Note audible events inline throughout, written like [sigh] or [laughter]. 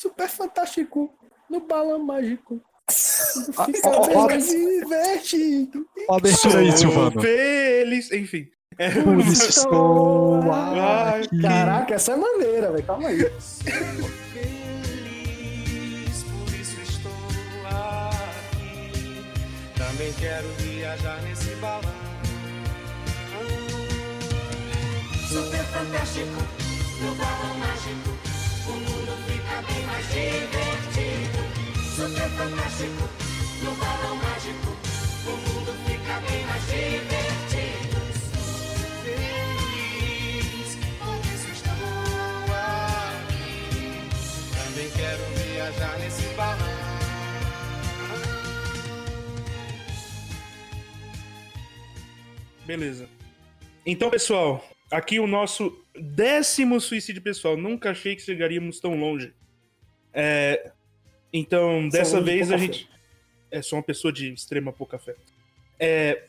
super fantástico no balão mágico. Ah, Fica ó, bem ó, mais divertido. A abertura aí, Silvano. Feliz, enfim. É, Por isso estou Ai, aqui. Caraca, essa é maneira, velho. Calma aí. feliz, por isso estou aqui. Também quero viajar nesse balão. Super fantástico, no balão mágico, mais divertido. Super fantástico, no balão mágico, o mundo fica bem mais divertido. Feliz, por isso estou aqui. Também quero viajar nesse balão. Beleza. Então, pessoal, aqui o nosso décimo suicídio pessoal. Nunca achei que chegaríamos tão longe. É, Então, dessa de vez a gente. É, sou uma pessoa de extrema pouca fé. É,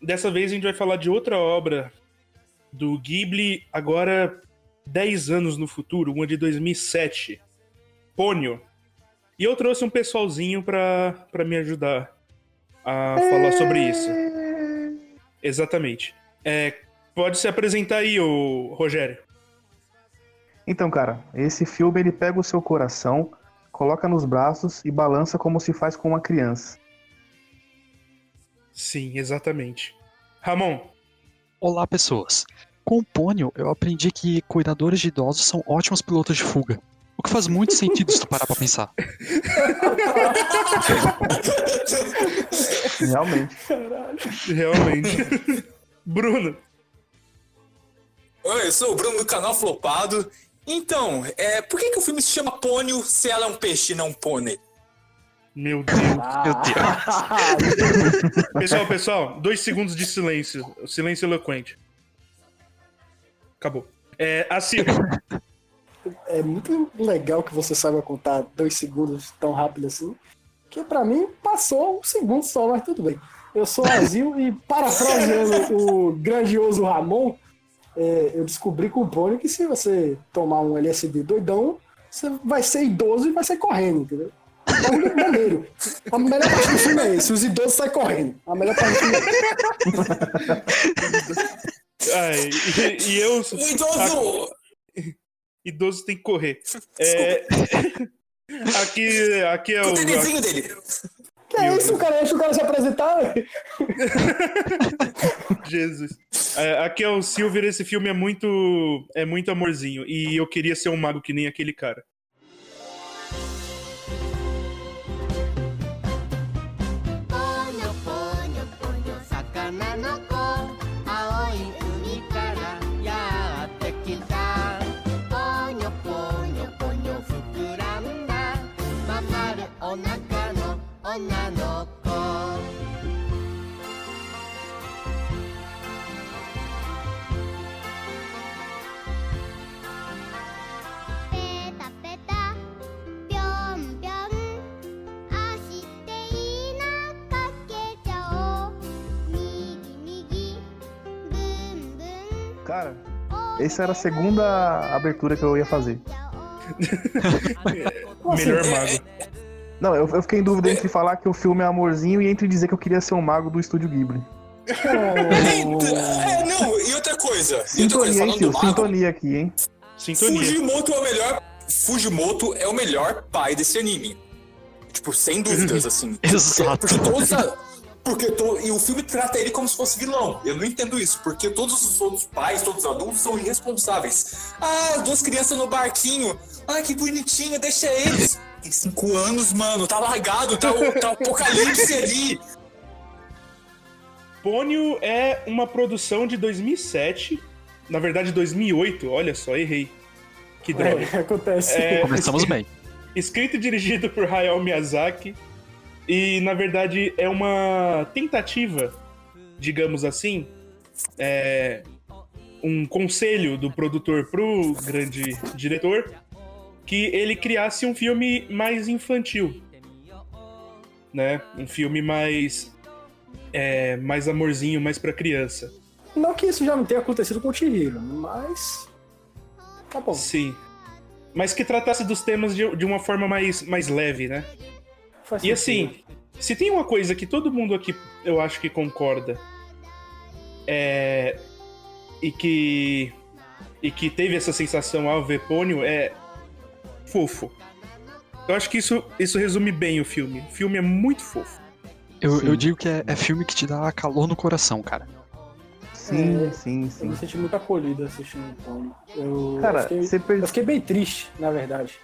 Dessa vez a gente vai falar de outra obra do Ghibli, agora 10 anos no futuro, uma de 2007. Pônio. E eu trouxe um pessoalzinho pra, pra me ajudar a falar sobre isso. Exatamente. É, pode se apresentar aí, ô Rogério. Então, cara, esse filme ele pega o seu coração, coloca nos braços e balança como se faz com uma criança. Sim, exatamente. Ramon, Olá, pessoas. Com o Pônio, eu aprendi que cuidadores de idosos são ótimos pilotos de fuga. O que faz muito sentido se tu parar pra pensar. [laughs] Realmente. realmente. [laughs] Bruno, Oi, eu sou o Bruno do canal Flopado. Então, é, por que, que o filme se chama Pônio se ela é um peixe e não um pônei? meu Deus. Meu Deus. Pessoal, pessoal, dois segundos de silêncio. Silêncio eloquente. Acabou. É, a Ciro, É muito legal que você saiba contar dois segundos tão rápido assim. Que pra mim passou um segundo só, mas tudo bem. Eu sou Azil e parafraseando o grandioso Ramon, é, eu descobri com o Pônio que se você tomar um LSD doidão, você vai ser idoso e vai sair correndo, entendeu? É maneiro. A melhor parte do filme é esse, os idosos saem correndo. A melhor parte do filme é ai, e, e eu. O idoso! Idoso tem que correr. É, [laughs] aqui, aqui é O o. dele. Que é isso, cara? Deixa o cara se apresentar. [laughs] Jesus. É, aqui é o Silver, esse filme é muito. É muito amorzinho. E eu queria ser um mago que nem aquele cara. Essa era a segunda abertura que eu ia fazer. [laughs] Melhor mago. Não, eu, eu fiquei em dúvida entre falar que o filme é amorzinho e entre dizer que eu queria ser um mago do estúdio Ghibli. [laughs] É, não, e outra coisa. E outra coisa, Sintonia, hein, tio? mago, Sintonia aqui, hein? Sintonia. Fujimoto é o melhor. Fujimoto é o melhor pai desse anime. Tipo, sem dúvidas, [laughs] assim. Exato. Porque, porque todos a- porque to- e o filme trata ele como se fosse vilão. Eu não entendo isso, porque todos os outros pais, todos os adultos são irresponsáveis. Ah, as duas crianças no barquinho. Ah, que bonitinho, deixa eles. Tem cinco anos, mano, tá largado, tá o, tá o apocalipse [laughs] ali. Pônio é uma produção de 2007. Na verdade, 2008. Olha só, errei. Que droga. É, acontece. É, Começamos bem. escrito e dirigido por Hayao Miyazaki. E, na verdade, é uma tentativa, digamos assim, é, um conselho do produtor pro grande diretor que ele criasse um filme mais infantil. Né? Um filme mais. é, mais amorzinho, mais pra criança. Não que isso já não tenha acontecido com o Chihiro, mas. Tá bom. Sim. mas que tratasse dos temas de, de uma forma mais, mais leve, né? Faz E sentido. assim, se tem uma coisa que todo mundo aqui eu acho que concorda é e que e que teve essa sensação ao ver Pônio é fofo. Eu acho que isso, isso resume bem o filme. O filme é muito fofo. Eu, Sim. eu digo que é, é filme que te dá calor no coração, cara. Sim, É, sim, Eu sim. me senti muito acolhido assistindo o Pony. Eu, Cara, eu fiquei, você per... eu fiquei bem triste, na verdade.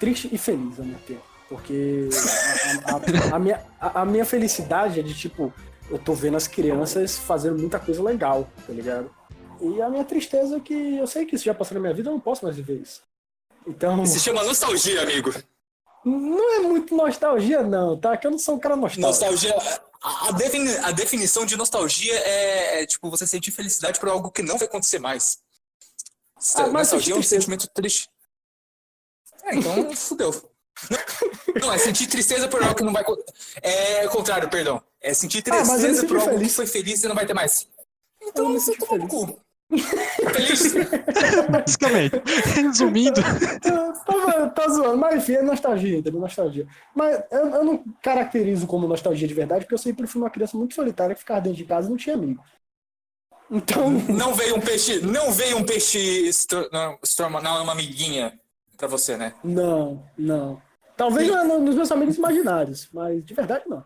Triste e feliz ao mesmo tempo. Porque a, a- a- minha, a, minha felicidade é de tipo, eu tô vendo as crianças fazendo muita coisa legal, tá ligado? E a minha tristeza é que eu sei que isso já passou na minha vida, eu não posso mais viver isso. Então, Se chama nostalgia, amigo. não é muito nostalgia, não, tá? Que eu não sou um cara nostálgico. Nostalgia. A, defini- a definição de nostalgia é, é, tipo você sentir felicidade por algo que não vai acontecer mais. Ah, nostalgia é um sentimento triste. É, então fudeu. Não, não, é sentir tristeza por algo que não vai. É o contrário, perdão. É sentir Ah, eu me tristeza senti por algo feliz. que foi feliz e não vai ter mais. Eu Então me você senti toma no cu. Feliz. [laughs] Basicamente. Resumindo, [laughs] tá, tá zoando, mas enfim, é nostalgia, entendeu? Nostalgia. Mas eu, eu não caracterizo como nostalgia de verdade, porque eu sempre fui uma criança muito solitária que ficava dentro de casa e não tinha amigo. Então, Não veio um peixe. Não veio um peixe estro- não, estromanal, uma amiguinha pra você, né? não, não. Talvez no- nos meus amigos imaginários, mas de verdade não.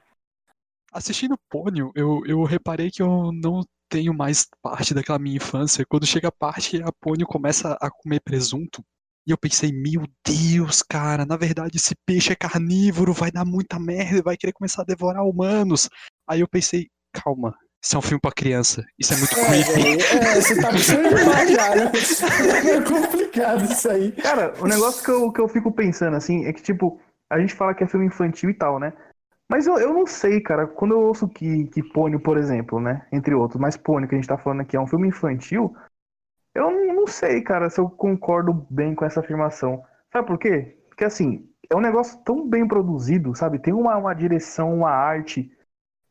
assistindo Pônio, eu, eu reparei que eu não tenho mais parte daquela minha infância. Quando chega a parte a Pônio começa a comer presunto, e eu pensei, meu Deus, cara, na verdade esse peixe é carnívoro, vai dar muita merda, vai querer começar a devorar humanos. Aí eu pensei, calma, isso é um filme pra criança, isso é muito É, creepy. velho, é, você tá demais já, né? [laughs] É complicado isso aí. Cara, o negócio que eu, que eu fico pensando, assim, é que, tipo, a gente fala que é filme infantil e tal, né? Mas eu, eu não sei, cara, quando eu ouço que, que Pônio, por exemplo, né? Entre outros, mas Pônio, que a gente tá falando aqui, é um filme infantil, eu não, não sei, cara, se eu concordo bem com essa afirmação. Sabe por quê? Porque, assim, é um negócio tão bem produzido, sabe? Tem uma, uma direção, uma arte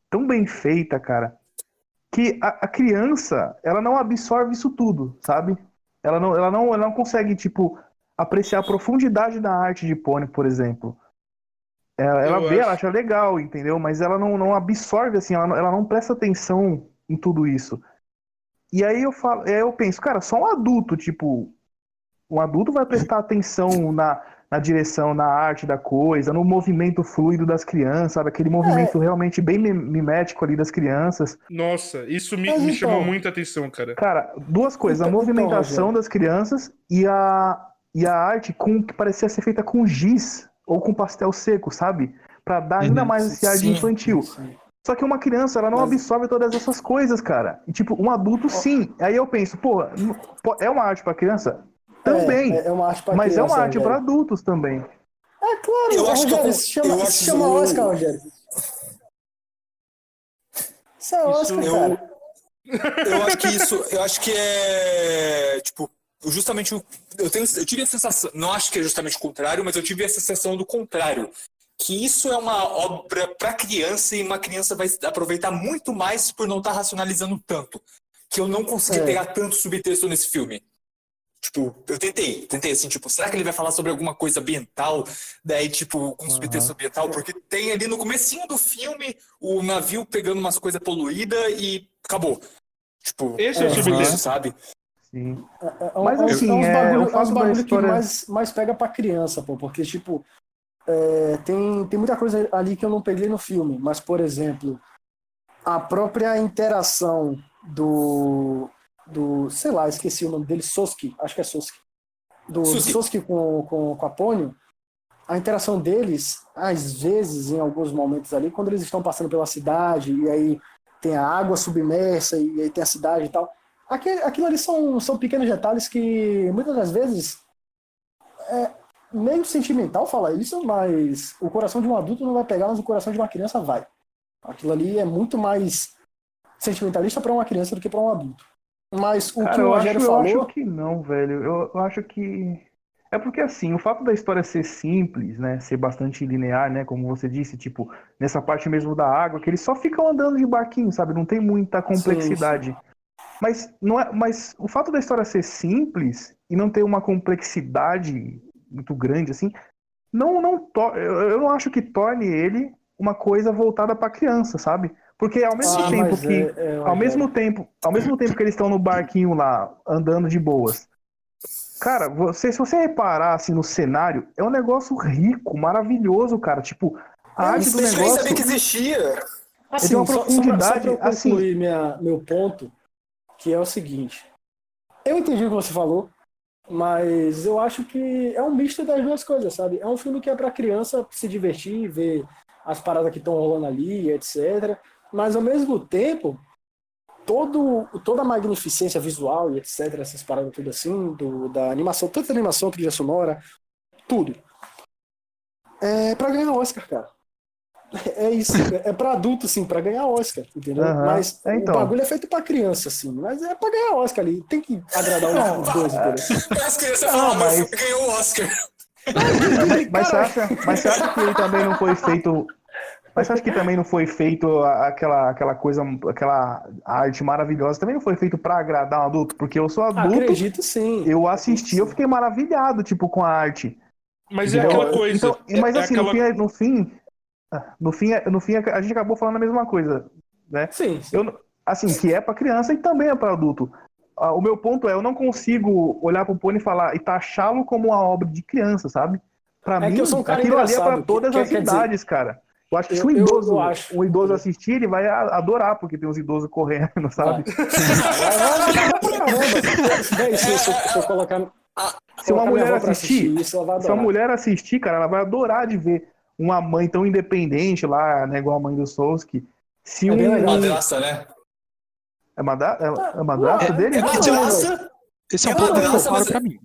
tão bem feita, cara, que a, a criança, ela não absorve isso tudo, sabe? Ela não, ela não, ela não consegue, tipo, apreciar a profundidade da arte de Pony, por exemplo. Ela, ela Eu vê, acho. ela acha legal, entendeu? Mas ela não, não absorve, assim, ela não, ela não presta atenção em tudo isso. E aí eu falo, aí eu penso, cara, só um adulto, tipo, um adulto vai prestar atenção na, na direção, na arte da coisa, no movimento fluido das crianças, sabe? Aquele movimento realmente bem mim- mimético ali das crianças. Nossa, isso me, Mas me então- chamou muita atenção, cara. Cara, duas coisas, a Então- movimentação das crianças e a, e a arte com que parecia ser feita com giz ou com pastel seco, sabe? Pra dar ainda Uhum. mais esse ar de Sim. infantil. Só que uma criança, ela não Mas- absorve todas essas coisas, cara. E tipo, um adulto sim. Aí eu penso, pô, é uma arte pra criança? Também. É, é uma arte pra mas é criança, uma arte pra adultos também. É claro, Eu acho que eu isso chama, eu isso acho chama Oscar, Rogério. Isso é Oscar, eu- cara. Eu acho que isso, eu acho que é tipo justamente o eu tenho eu tive a sensação, não acho que é justamente o contrário, mas eu tive a sensação do contrário, que isso é uma obra para criança e uma criança vai aproveitar muito mais por não estar racionalizando tanto, que eu não consegui É. pegar tanto subtexto nesse filme. Tipo, eu tentei, tentei assim, tipo, será que ele vai falar sobre alguma coisa ambiental? Daí, tipo, com subtexto ambiental, porque tem ali no comecinho do filme o navio pegando umas coisas poluídas e acabou. Tipo, Esse é o É, subtexto. sabe? Sim. É, um- Mas, é uns- assim, é uns é, bagulho, o é uns fato da bagulho história- que mais, mais pega pra criança, pô, porque, tipo, é, tem, tem muita coisa ali que eu não peguei no filme, mas, por exemplo, a própria interação do, do sei lá, esqueci o nome dele, Soski, acho que é Soski, do. Soski com, com, com a Pônio, a interação deles, às vezes, em alguns momentos ali, quando eles estão passando pela cidade, e aí tem a água submersa, e aí tem a cidade e tal, Aquele, aquilo ali são, são pequenos detalhes que muitas das vezes é meio sentimental falar isso, mas o coração de um adulto não vai pegar, mas o coração de uma criança vai. Aquilo ali é muito mais sentimentalista para uma criança do que para um adulto. Mas o Cara, que o eu acho, Rogério eu falou. acho que não, velho. Eu, eu acho que. É porque assim, o fato da história ser simples, né? Ser bastante linear, né? Como você disse, tipo, nessa parte mesmo da água, que eles só ficam andando de barquinho, sabe? Não tem muita complexidade. Mas, não é, mas o fato da história ser simples e não ter uma complexidade muito grande, assim, não, não to- eu, eu não acho que torne ele uma coisa voltada pra criança, sabe? Porque ao mesmo Ah, tempo que. é- é, Ao mesmo tempo, ao mesmo tempo que eles estão no barquinho lá, andando de boas. Cara, você, se você reparar assim no cenário, é um negócio rico, maravilhoso, cara. Tipo, a arte do Isso eu nem negócio. sabia que existia. Assim, tem uma só- só pra- profundidade, só pra eu assim- concluir minha, meu ponto, que é o seguinte. Eu entendi o que você falou, mas eu acho que é um misto das duas coisas, sabe? É um filme que é pra criança se divertir, ver as paradas que estão rolando ali, etc. Mas ao mesmo tempo, todo, toda a magnificência visual e etc., essas paradas tudo assim, do, da animação, tanto da animação, trilha sonora, tudo. É pra ganhar Oscar, cara. [laughs] É isso, é pra adulto, sim, pra ganhar Oscar, entendeu? Aham, Mas é, então. o bagulho é feito pra criança, assim, mas é pra ganhar Oscar ali, tem que agradar os, os dois, entendeu? [laughs] As crianças falam, mas- mas... ganhou o Oscar. Mas, mas você acha, mas você acha que ele também não foi feito. Mas você acha que também não foi feito aquela, aquela coisa, aquela arte maravilhosa, também não foi feito pra agradar um adulto? Porque eu sou adulto, Acredito sim. eu assisti, eu fiquei maravilhado, tipo, com a arte. Mas é Entendeu? aquela coisa. Então, é- mas é assim, aquela- no fim, no fim, no fim, no fim, a gente acabou falando a mesma coisa, né? Sim, sim. Eu, assim, que é pra criança e também é pra adulto. Ah, O meu ponto é, eu não consigo olhar pro Pony e falar e taxá-lo como uma obra de criança, sabe? Pra É que mim, eu sou um cara aquilo ali é pra todas que- as quer dizer, idades, cara. Eu acho que se eu- um eu- idoso, eu acho. um idoso assistir, ele vai adorar, porque tem uns idosos correndo, [laughs] sabe? Vai, vai, vai, vai pra caramba. Véi, se, eu- eu uma mulher assistir, vai Se uma mulher assistir, cara, ela vai adorar de ver uma mãe tão independente lá, né, igual a mãe do Souski. Se É um. Madrasta, né? é madra... é, é madrasta dele? É madrasta. Esse é um É ponto que madraça, ficou claro mas- pra mim.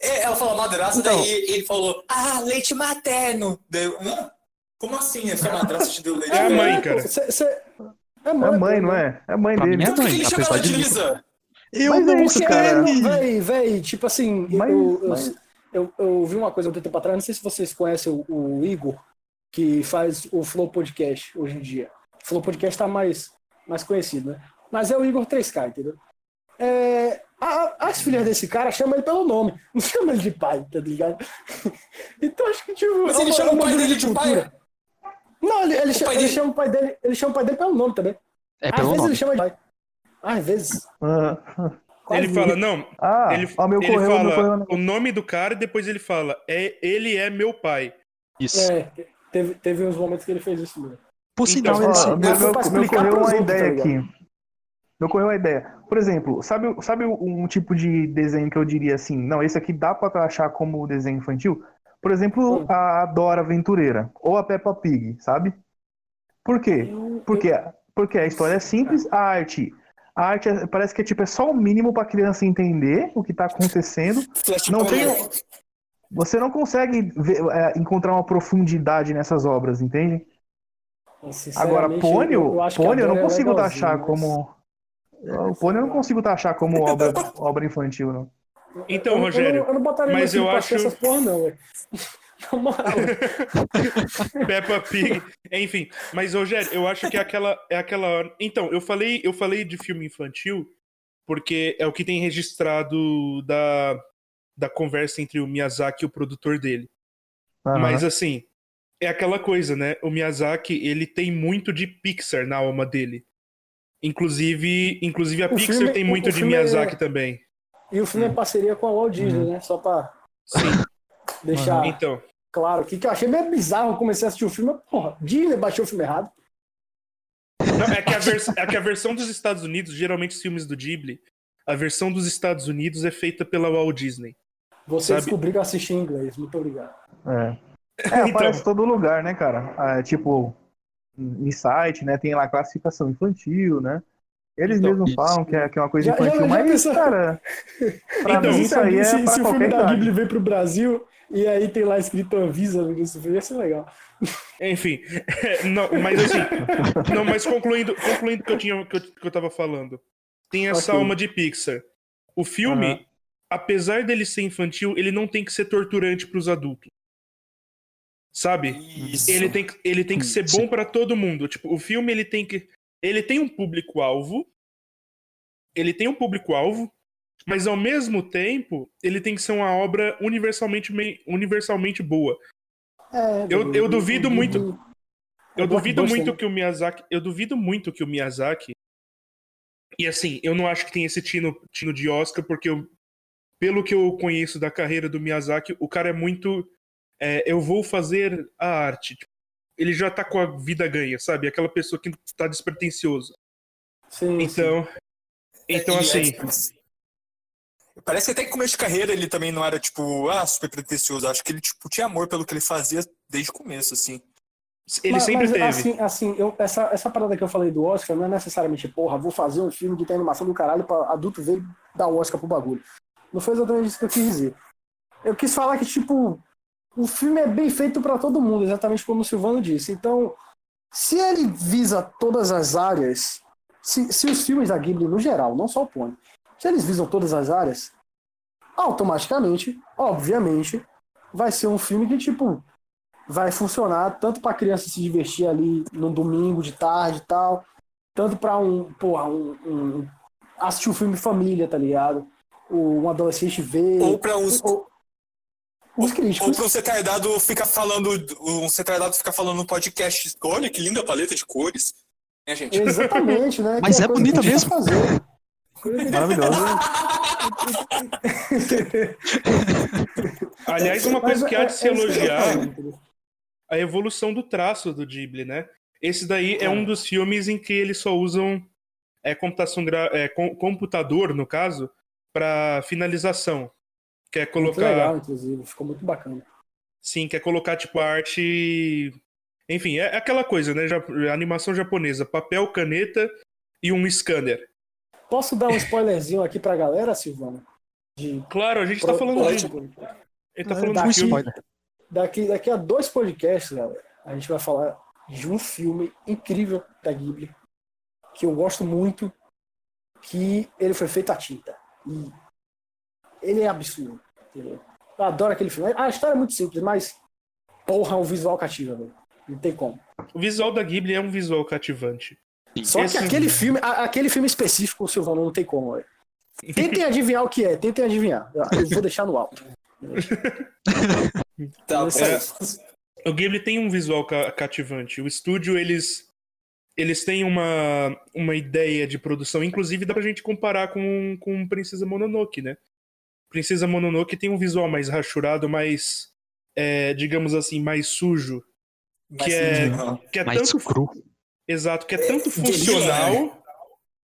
É, ela falou madrasta, Então. daí ele falou, ah, leite materno. Daí eu? Como assim? É sua madrasta te deu leite É a mãe, cara. cê- cê- É É mãe, mãe, pô, não é? É mãe Pra dele. mim é Então por que mãe, ele chama ela de de- Lisa? Eu Mas é não isso, sei. cara. Véi, véi, tipo assim, Mas- eu, eu, mas- eu, eu vi uma coisa há muito tempo atrás, não sei se vocês conhecem o, o Igor, que faz o Flow Podcast hoje em dia. O Flow Podcast tá mais, mais conhecido, né? Mas é o Igor 3K, entendeu? É, a- as filhas desse cara chamam ele pelo nome, não [laughs] chamam ele de pai, tá ligado? [laughs] Então acho que tipo. Mas é ele uma- chama é o uma pai dele de pai? Não, ele, ele, chama, pai ele dele- chama o pai dele, ele chama o pai dele pelo nome também. É Às pelo vezes nome. ele chama de pai. Às vezes. Ah, quase Ele fala, não, ah ele, ó, meu ele correio, meu fala correio. o nome do cara e depois ele fala, é, ele é meu pai. Isso. É, teve, teve uns momentos que ele fez isso mesmo. Por sinal, Então, esse- Ó, meu, meu, meu correu pros uma outros, tá ideia ligado? aqui. Meu correu uma ideia. Por exemplo, sabe, sabe um tipo de desenho que eu diria assim, não, esse aqui dá pra achar como desenho infantil? Por exemplo, Hum. a Dora Aventureira ou a Peppa Pig, sabe? Por quê? Porque, porque a história é simples, a arte, a arte é- parece que é tipo é só o mínimo pra criança entender o que tá acontecendo. Não tem, você não consegue ver- é, encontrar uma profundidade nessas obras, entende? Agora, Pônio, acho que a Pônio eu não é consigo taxar mas- como. O Pônio eu não consigo taxar como obra, [laughs] obra infantil, não. Então, eu, Rogério, Eu não, eu não botaria mas eu pra acho- essas porra, não, velho. [laughs] Na moral. [laughs] Peppa Pig, enfim. Mas, Rogério, eu acho que é aquela, é aquela hora. Então, eu falei, eu falei de filme infantil porque é o que tem registrado da, da conversa entre o Miyazaki e o produtor dele. Aham. Mas assim, é aquela coisa, né? O Miyazaki, ele tem muito de Pixar na alma dele. Inclusive, inclusive a O Pixar filme- tem o- muito o de é- Miyazaki também. E o filme é parceria com a Walt Disney, né? Só pra Sim. deixar Então, claro aqui, que eu achei meio bizarro. Eu comecei a assistir o filme, porra, Disney baixou o filme errado. não, é, que a vers- é que a versão dos Estados Unidos, geralmente os filmes do Ghibli, a versão dos Estados Unidos é feita pela Walt Disney. Você Sabe- descobriu que eu assisti em inglês. Muito obrigado. É. [laughs] É, Então. aparece em todo lugar, né, cara? Ah, tipo, em site, né? Tem lá classificação infantil, né? Eles Então, mesmos isso. falam que é, que é uma coisa Já- já- infantil, já mas, pensou- cara, pra Então, mim isso aí é se, pra se o filme da. Ghibli vem pro Brasil e aí tem lá escrito Anvisa filme, ia ser legal. Enfim, [laughs] não, mas assim, não, mas concluindo, concluindo o que eu tinha que eu, que eu tava falando. Tem essa Ok. alma de Pixar. O filme, Aham. apesar dele ser infantil, ele não tem que ser torturante pros adultos. Sabe? Isso. Ele tem, que- ele tem que ser bom pra todo mundo. Tipo, o filme ele tem que ele tem um público alvo. Ele tem um público alvo Mas ao mesmo tempo, ele tem que ser uma obra universalmente, universalmente boa. É, Eu- eu duvido muito. Eu duvido muito que o Miyazaki. Eu duvido muito que o Miyazaki. E assim, eu não acho que tem esse tino, tino de Oscar, porque eu, pelo que eu conheço da carreira do Miyazaki, o cara é muito. é, eu vou fazer a arte. Ele já tá com a vida ganha, sabe? Aquela pessoa que tá despretensioso. Sim, sim. Então. Então, Ele assim. é- Parece que até que começo de carreira ele também não era, tipo, ah, super pretencioso. Acho que ele, tipo, tinha amor pelo que ele fazia desde o começo, assim. Ele Mas- sempre mas, teve. Assim, assim eu, essa, essa parada que eu falei do Oscar não é necessariamente, porra, vou fazer um filme que tem animação do caralho pra adulto ver e dar o Oscar pro bagulho. Não foi exatamente isso que eu quis dizer. Eu quis falar que, tipo, o filme é bem feito pra todo mundo, exatamente como o Silvano disse. Então, se ele visa todas as áreas, se, se os filmes da Ghibli no geral, não só o Pony, se eles visam todas as áreas, automaticamente, obviamente, vai ser um filme que, tipo, vai funcionar tanto pra criança se divertir ali no domingo de tarde e tal, tanto pra um, porra, um, um assistir um filme família, tá ligado? O- Um adolescente ver. Ou pra uns. ou- os Ou críticos. pra um retardado ficar falando. Um retardado ficar falando no podcast. Olha que linda paleta de cores. Né, gente? Exatamente, né? [laughs] Mas Que é coisa bonita mesmo. fazer. [laughs] [laughs] Maravilhoso. Aliás, uma Mas coisa que há de é- se é elogiar. a evolução do traço do Ghibli, né? Esse daí é É. um dos filmes em que eles só usam é, computação gra- é, com- computador, no caso, para finalização. Quer Muito colocar. legal, inclusive. Ficou muito bacana. Sim, quer colocar, tipo, a arte. Enfim, é aquela coisa, né? Ja- animação japonesa: papel, caneta e um scanner. Posso dar um spoilerzinho aqui pra galera, Silvana? De Claro, a gente tá Pro- falando pode, de. Ele tá Ah, falando dá de um spoiler. Daqui, daqui a dois podcasts, galera, a gente vai falar de um filme incrível da Ghibli, que eu gosto muito, que ele foi feito à tinta. E ele é absurdo, entendeu? Eu adoro aquele filme. A história é muito simples, mas porra, o visual cativa, velho. Não tem como. O visual da Ghibli é um visual cativante. Só Esse- que aquele filme, a- aquele filme específico, Silvano, não tem como, velho. Tentem adivinhar o que é, tentem adivinhar. Eu vou deixar no alto. [laughs] Tá, é, O Ghibli tem um visual ca- cativante. O estúdio, eles eles têm uma, uma ideia de produção. Inclusive, dá pra gente comparar com, com Princesa Mononoke, né? Princesa Mononoke tem um visual mais rachurado, mais, é, digamos assim, mais sujo. mas que é-. Que é Mais tanto cru. Exato, que é tanto funcional.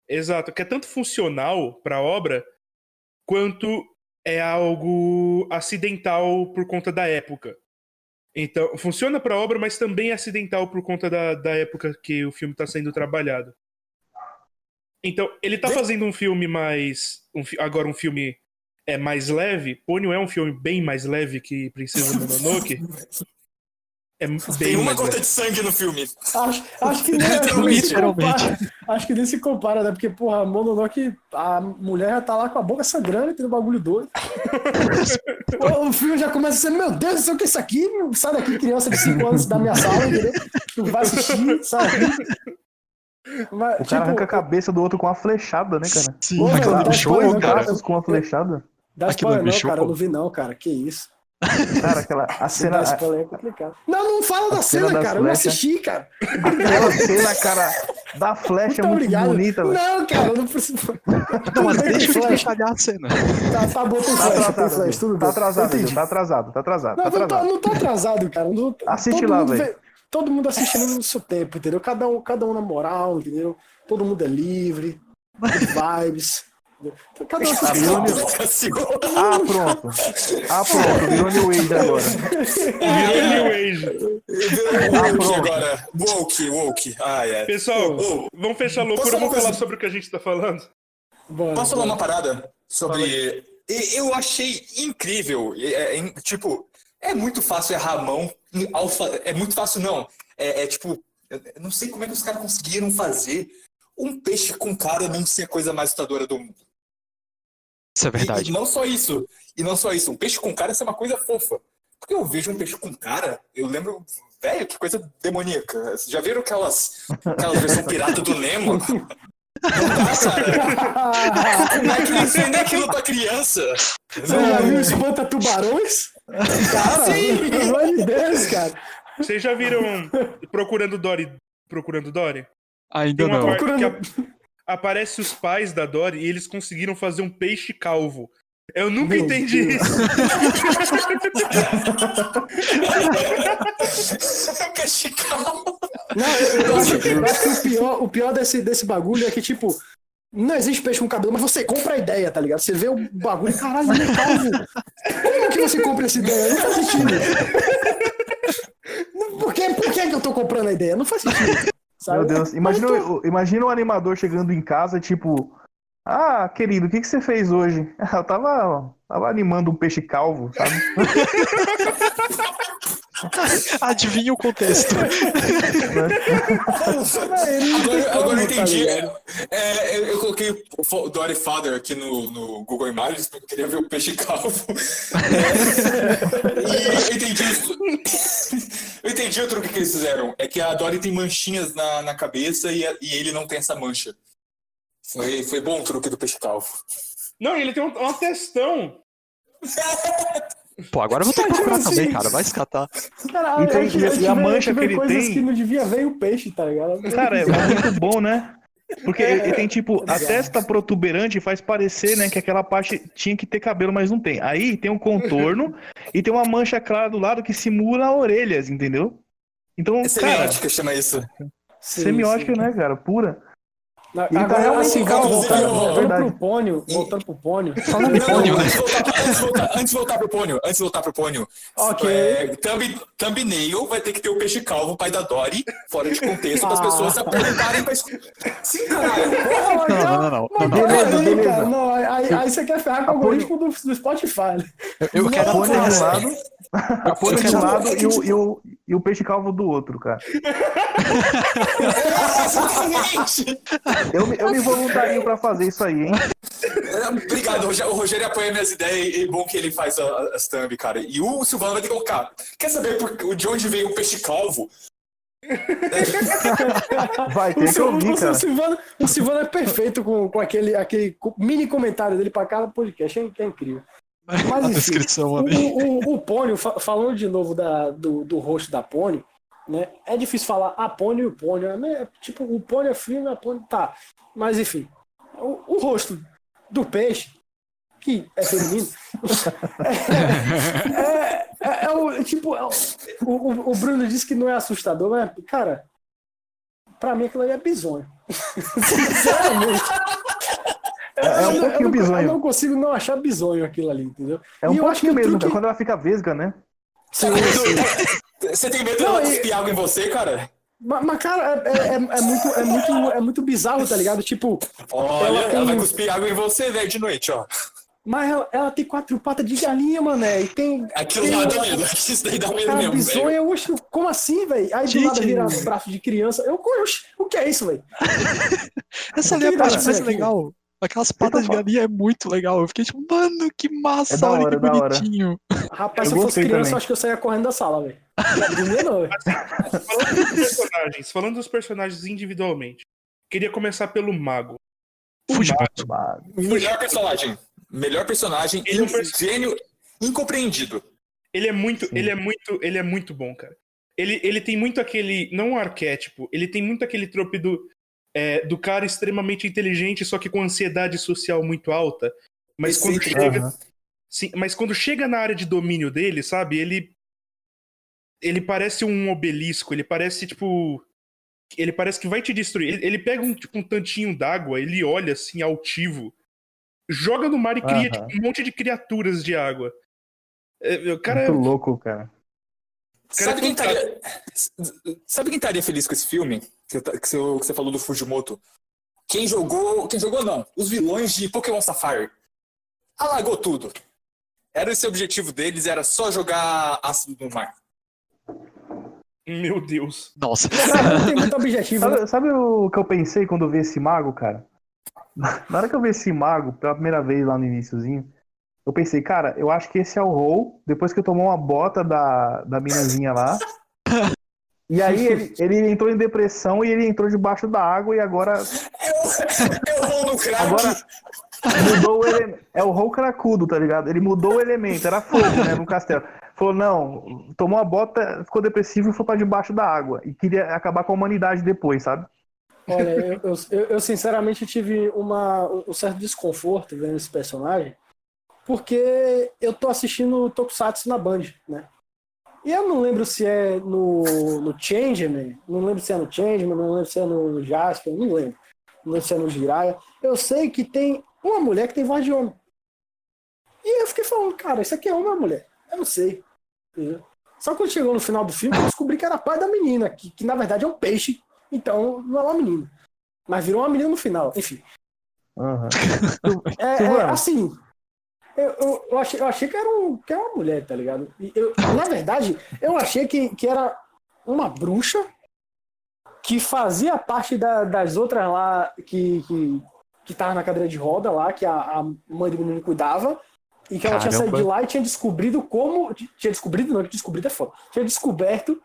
Exato, que é tanto funcional pra obra quanto é algo acidental por conta da época. Então, funciona pra obra, mas também é acidental por conta da, da época que o filme tá sendo trabalhado. Então, ele tá Vem- fazendo um filme mais. um agora um filme é mais leve. Ponyo é um filme bem mais leve que Princesa Mononoke. É bem Tem uma gota de sangue no filme. Acho, acho que nem, nem [laughs] se Literalmente. compara. Acho que nem se compara, né? Porque, porra, Mononoke, a mulher já tá lá com a boca sangrando e tem um bagulho doido. [laughs] o, o filme já começa a ser, meu Deus do céu, o que é isso aqui? Sai daqui, criança de 5 anos da minha sala, entendeu? Tu vai assistir, daqui. Mas, O cara arranca a cabeça do outro com uma flechada, né, cara? Sim, Pô, me dá bichou, spoiler, Dois cara. braços com uma flechada. Dá Aquilo spoiler não, cara, eu não vi não, cara, que isso. Cara, aquela a [laughs] cena, dá spoiler é complicado. Não, não fala da a cena cena, das cara, eu não assisti, cara. aquela cena, cara, da flecha é Muito muito obrigado. bonita, velho. Não, cara, eu não preciso. Não, mas deixa eu detalhar a cena. Tá, tá bom, tem Tá flash, tem atrasado, flash, tudo tá atrasado, tá atrasado, tá atrasado, tá Não, não, tô, atrasado. não tô atrasado, cara. Não, Assiste todo lá, velho. vê- Todo mundo assistindo no seu tempo, entendeu? Cada um, cada um na moral, entendeu? Todo mundo é livre, [laughs] vibes. Um assiste Ah, Ah, pronto. Ah, pronto, virou New Age agora. Virou New Age. Virou woke pronto. agora. Woke, woke. Ah, é. Pessoal, Ô, vamos fechar a loucura, vamos falar sobre o que a gente tá falando. Bora, Posso falar uma parada sobre. Eu achei incrível. é, é, tipo, é muito fácil errar a mão. alfa- É muito fácil, não. É, é tipo, não sei como é que os caras conseguiram fazer um peixe com cara não ser a coisa mais assustadora do mundo. Isso é E- verdade. E, não só isso. E não só isso. Um peixe com cara ser uma coisa fofa. Porque eu vejo um peixe com cara, eu lembro, velho, que coisa demoníaca. Vocês já viram aquelas, aquelas versões pirata do Nemo? Como é que eles vendem aquilo pra criança? Você já viu Espanta Tubarões? Cara, pelo amor de Deus, cara. Vocês já viram Procurando Dory? Procurando Dory? Ainda não. Procurando- a- aparece os pais da Dory e eles conseguiram fazer um peixe calvo. Eu nunca Meu entendi Deus. isso. Peixe calmo. Não, eu, eu acho, eu acho que o pior, o pior desse, desse bagulho é que, tipo, não existe peixe com cabelo, mas você compra a ideia, tá ligado? Você vê o bagulho, caralho, ele é calvo. Como que você compra essa ideia? Não faz sentido. Por que, por que que eu tô comprando a ideia? Não faz sentido. Sabe? Meu Deus, [laughs] imagina, tô- imagina o animador chegando em casa, tipo, ah, querido, o que, que você fez hoje? "Ah, [laughs] Eu tava, tava animando um peixe calvo, sabe? [laughs] Adivinha o contexto. É, Agora, agora eu entendi. ligado? É, eu, coloquei o Dory Father aqui no, no Google Imagens porque eu queria ver o peixe calvo. [laughs] É, e eu entendi isso. Eu entendi o truque que eles fizeram. É que a Dory tem manchinhas na, na cabeça e, a- e ele não tem essa mancha. Foi, foi bom o truque do peixe calvo. Não, ele tem um, um testão. Pô, agora eu vou ter que procurar também, cara. Vai escatar. Caralho, E eu tive- e a mancha que ele coisas tem- que não devia ver o peixe, tá ligado? Cara, é muito bom, né? Porque É, ele tem, tipo, a testa protuberante faz parecer, né, que aquela parte tinha que ter cabelo, mas não tem. Aí tem um contorno e tem uma mancha clara do lado que simula orelhas, entendeu? Então, É cara, semiótica, chama isso. Sim, semiótica, sim. né, cara? Pura. Na- Ele tá Agora, realmente assim, calvo, voltando, é voltando pro pônio, voltando pro pônio. Em Não, pônio, né? antes, de voltar, antes, de voltar, antes de voltar pro pônio, antes de voltar pro pônio. Ok. É, thumb, thumbnail vai ter que ter o peixe calvo, pai da Dory, fora de contexto, para as Ah. pessoas se apontarem pra escutar. Sim, caralho. Porra, Não, não, não, não. mas não, não. Beleza, beleza. cara, não, aí, aí você quer ferrar com o algoritmo do, do Spotify. né? Eu, eu quero. Não, Pônio de um lado, [laughs] a pônio de um lado e o, e, o, e o peixe calvo do outro, cara. [laughs] Exatamente. Eu, me- eu me voluntario pra fazer isso aí, hein? [laughs] Obrigado, o Rogério apoia minhas ideias e é bom que ele faz a- as thumb, cara. E o Silvano vai ter que colocar. Quer saber por, de onde veio o peixe calvo? [laughs] Vai, O, tem que ouvir, o. Silvano, o Silvano é perfeito com, com aquele, aquele mini comentário dele pra cada podcast, é, é incrível. Mas, [laughs] A enfim, descrição O, ali. o, o Pônio, fa- falando de novo da, do, do rosto da Pônio, né? É difícil falar a Pônio e o Pônio. É, meio- tipo, o Pônio é frio e a Pônio tá. Mas enfim, o, o rosto do peixe, que é feminino, [laughs] é, é- é- é o. Tipo, é o, o, o Bruno disse que não é assustador, mas, cara, pra mim aquilo ali é bizonho. Sinceramente. [laughs] É um Eu- eu pouquinho não- bizonho. Eu não consigo não achar bizonho aquilo ali, entendeu? É um E eu acho que pouquinho mesmo, truque- quando ela fica vesga, né? Sim, sim. [laughs] Você tem medo Não, dela e- cuspir água em você, cara? Mas, mas, cara, é, é- é muito, é, muito, é muito bizarro, tá ligado? Tipo, Olha, Ela ela, tem- vai cuspir água em você, velho, de noite, ó. mas ela, ela tem quatro patas de galinha, mané. E tem. Aquilo tem lá dá medo. [laughs] Isso daí dá medo Cara, mesmo, bizonha, eu acho, como assim, velho? Aí do Gente. nada vira braço de criança. Eu, oxe, o que é isso, velho? [laughs] Essa ali é a parte mais legal. Aquelas patas de galinha é muito legal. Eu fiquei tipo, mano, que massa, É da olha hora, que é hora. bonitinho. Rapaz, Eu se eu fosse criança, também. eu acho que eu saía correndo da sala, velho. [laughs] Não. Falando dos personagens, falando dos personagens individualmente. Queria começar pelo Mago. Fujimoto. Melhor personagem. Melhor personagem. Ele é um perso- gênio incompreendido. Ele é muito, Sim. ele é muito, ele é muito bom, cara. Ele, ele tem muito aquele, não um arquétipo, ele tem muito aquele trope do, é, do cara extremamente inteligente, só que com ansiedade social muito alta. Mas quando chega, Aham. sim, mas quando chega na área de domínio dele, sabe? Ele ele parece um obelisco, ele parece tipo ele parece que vai te destruir. Ele, ele pega um, tipo, um tantinho d'água, ele olha assim altivo, joga no mar e cria Aham. tipo, um monte de criaturas de água. É, O cara é Muito louco, cara. Sabe quem, fantástico. estaria, sabe quem estaria feliz com esse filme? Que, que você, que você falou do Fujimoto? Quem jogou. Quem jogou não. Os vilões de Pokémon Sapphire. Alagou tudo. Era esse o objetivo deles, era só jogar ácido no mar. Meu Deus. Nossa. Cara, não tem muito [laughs] objetivo, né? Sabe, sabe o que eu pensei quando eu vi esse mago, cara? Na hora que eu vi esse mago pela primeira vez lá no iníciozinho, eu pensei, cara, eu acho que esse é o Rol, depois que eu tomou uma bota da, da minazinha lá. E aí ele, ele entrou em depressão e ele entrou debaixo da água e agora Eu, eu vou no crack. Agora mudou o elemento. É o rol cracudo, tá ligado? Ele mudou o elemento, era fogo, né, no castelo. Falou, não, tomou a bota, ficou depressivo e foi pra debaixo da água. E queria acabar com a humanidade depois, sabe? Olha, eu, eu, eu- eu, sinceramente tive uma, um certo desconforto vendo esse personagem, porque eu tô assistindo Tokusatsu na Band, né? E eu não lembro se é no, no Changeman, não lembro se é no Changeman, não lembro se é no Jasper, não lembro. Não lembro se é no Jiraiya. Eu sei que tem uma mulher que tem voz de homem. E eu fiquei falando, cara, isso aqui é homem ou mulher? Eu não sei. Entendeu? Só quando chegou no final do filme, eu descobri que era pai da menina, que, que na verdade é um peixe, então não é uma menina. Mas virou uma menina no final, enfim. Aham. [laughs] É, é, assim, eu, eu, eu achei, eu achei que, era um, que era uma mulher, tá ligado? Eu- na verdade, eu achei que, que era uma bruxa que fazia parte da- das outras lá que, que, que tava na cadeira de roda lá, que a, a mãe do menino cuidava, e que ela tinha Caramba. saído de lá e tinha descobrido como. Tinha descobrido, não, que descobrido é foda. Tinha descoberto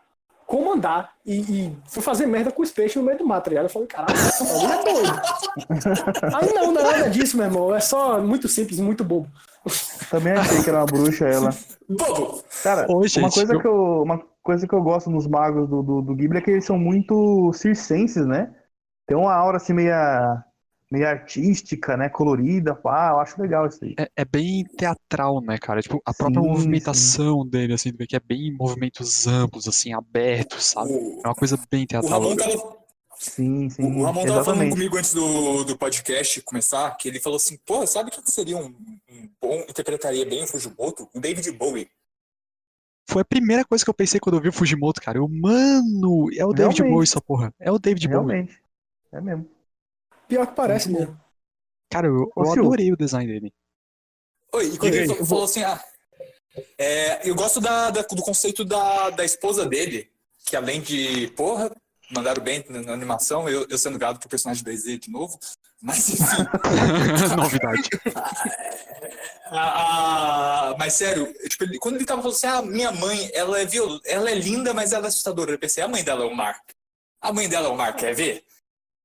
como andar e, e foi fazer merda com os peixes no meio do mato, tá ligado? Eu falei, caralho, essa é doido. [laughs] Aí não, não é nada disso, meu irmão. É só muito simples, muito bobo. Também achei que era uma bruxa ela. Bobo. Cara, Ô, uma, gente, coisa eu- que eu, uma coisa que eu gosto nos magos do, do, do Ghibli é que eles são muito circenses, né? Tem uma aura assim meia, meia artística, né? Colorida, pá, eu acho legal isso aí. É, é bem teatral, né, cara? Tipo, a própria Sim, movimentação dele, assim, que é bem movimentos amplos, assim, abertos, sabe? O, É uma coisa bem o teatral. Ramon tava, Sim, sim, o Ramon tava falando comigo antes do, do podcast começar, que ele falou assim, pô, sabe quem que seria um, um bom, interpretaria bem o Fujimoto? O David Bowie. Foi a primeira coisa que eu pensei quando eu vi o Fujimoto, cara. Eu, mano, é o David Realmente. Bowie essa porra. É o David Bowie. Realmente. É mesmo. Pior que parece mesmo. Cara, eu, eu adorei o design dele. Oi, e quando ele falou assim, ah, é, eu gosto da, da- do conceito da, da esposa dele, que além de, porra, mandaram bem na, animação, eu, eu sendo gado pro personagem 2D de novo, mas enfim, [laughs] Novidade. [laughs] Ah, ah, mas sério, tipo, ele- quando ele tava falando assim, ah, minha mãe, ela é, viol... ela é linda, mas ela é assustadora. Eu pensei, a mãe dela é o mar. A mãe dela é o mar, quer ver?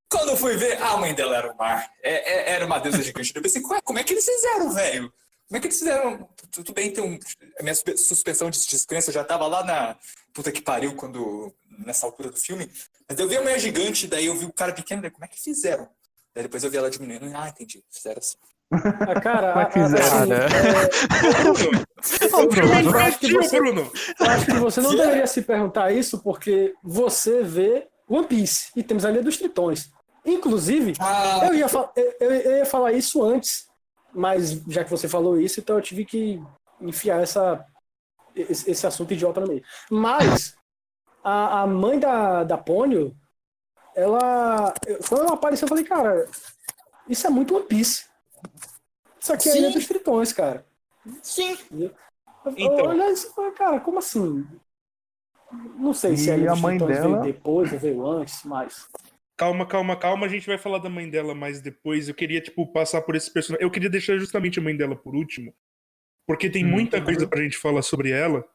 Quando eu fui ver, a mãe dela era o mar. É, é- era uma deusa gigante. Eu pensei, "Ué, como é que eles fizeram, velho? Como é que eles fizeram? Tudo bem, tem um... a minha suspe- suspensão de descrença já tava lá na puta que pariu quando nessa altura do filme. Mas eu vi a mulher gigante, daí eu vi o cara pequeno, daí como é que fizeram? Daí depois eu vi ela diminuindo. Ah, entendi. Fizeram assim. Ah, cara, a- Mas fizeram, assim, né? é, Bruno, eu, acho que você, Bruno. eu acho que você não deveria se perguntar isso porque você vê One Piece e temos a Ilha dos Tritões. Inclusive, Ah, eu ia, eu- eu ia falar isso antes, mas já que você falou isso, então eu tive que enfiar essa, esse, esse assunto idiota no meio. Mas a, a mãe da, da Pônio, ela. Quando ela apareceu, eu falei, cara, isso é muito One Piece. Isso aqui é a Ilha Sim. dos Tritões, cara. sim. Eu- Então. Olha isso, cara, como assim? Não sei se E a Ilha a dos mãe Tritões dela- veio depois ou veio antes, mas. Calma, calma, calma. A gente vai falar da mãe dela mais depois. Eu queria, tipo, passar por esse personagem. Eu queria deixar justamente a mãe dela por último. Porque tem Hum, muita coisa pra gente falar sobre ela.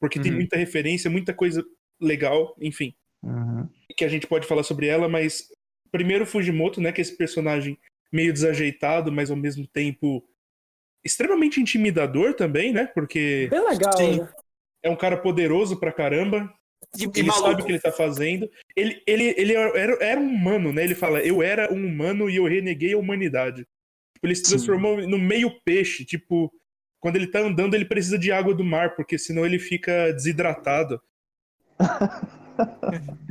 Porque tem Uhum. muita referência, muita coisa legal, enfim, Uhum. que a gente pode falar sobre ela. Mas primeiro Fujimoto, né? Que é esse personagem meio desajeitado, mas ao mesmo tempo extremamente intimidador também, né? Porque Bem legal, Sim. né? é um cara poderoso pra caramba. E, e Ele maluco. sabe o que ele tá fazendo. Ele, ele, ele era, era um humano, né? Ele fala, eu era um humano e eu reneguei a humanidade. Tipo, ele se Sim. transformou no meio peixe. Tipo, quando ele tá andando, ele precisa de água do mar, porque senão ele fica desidratado. [laughs]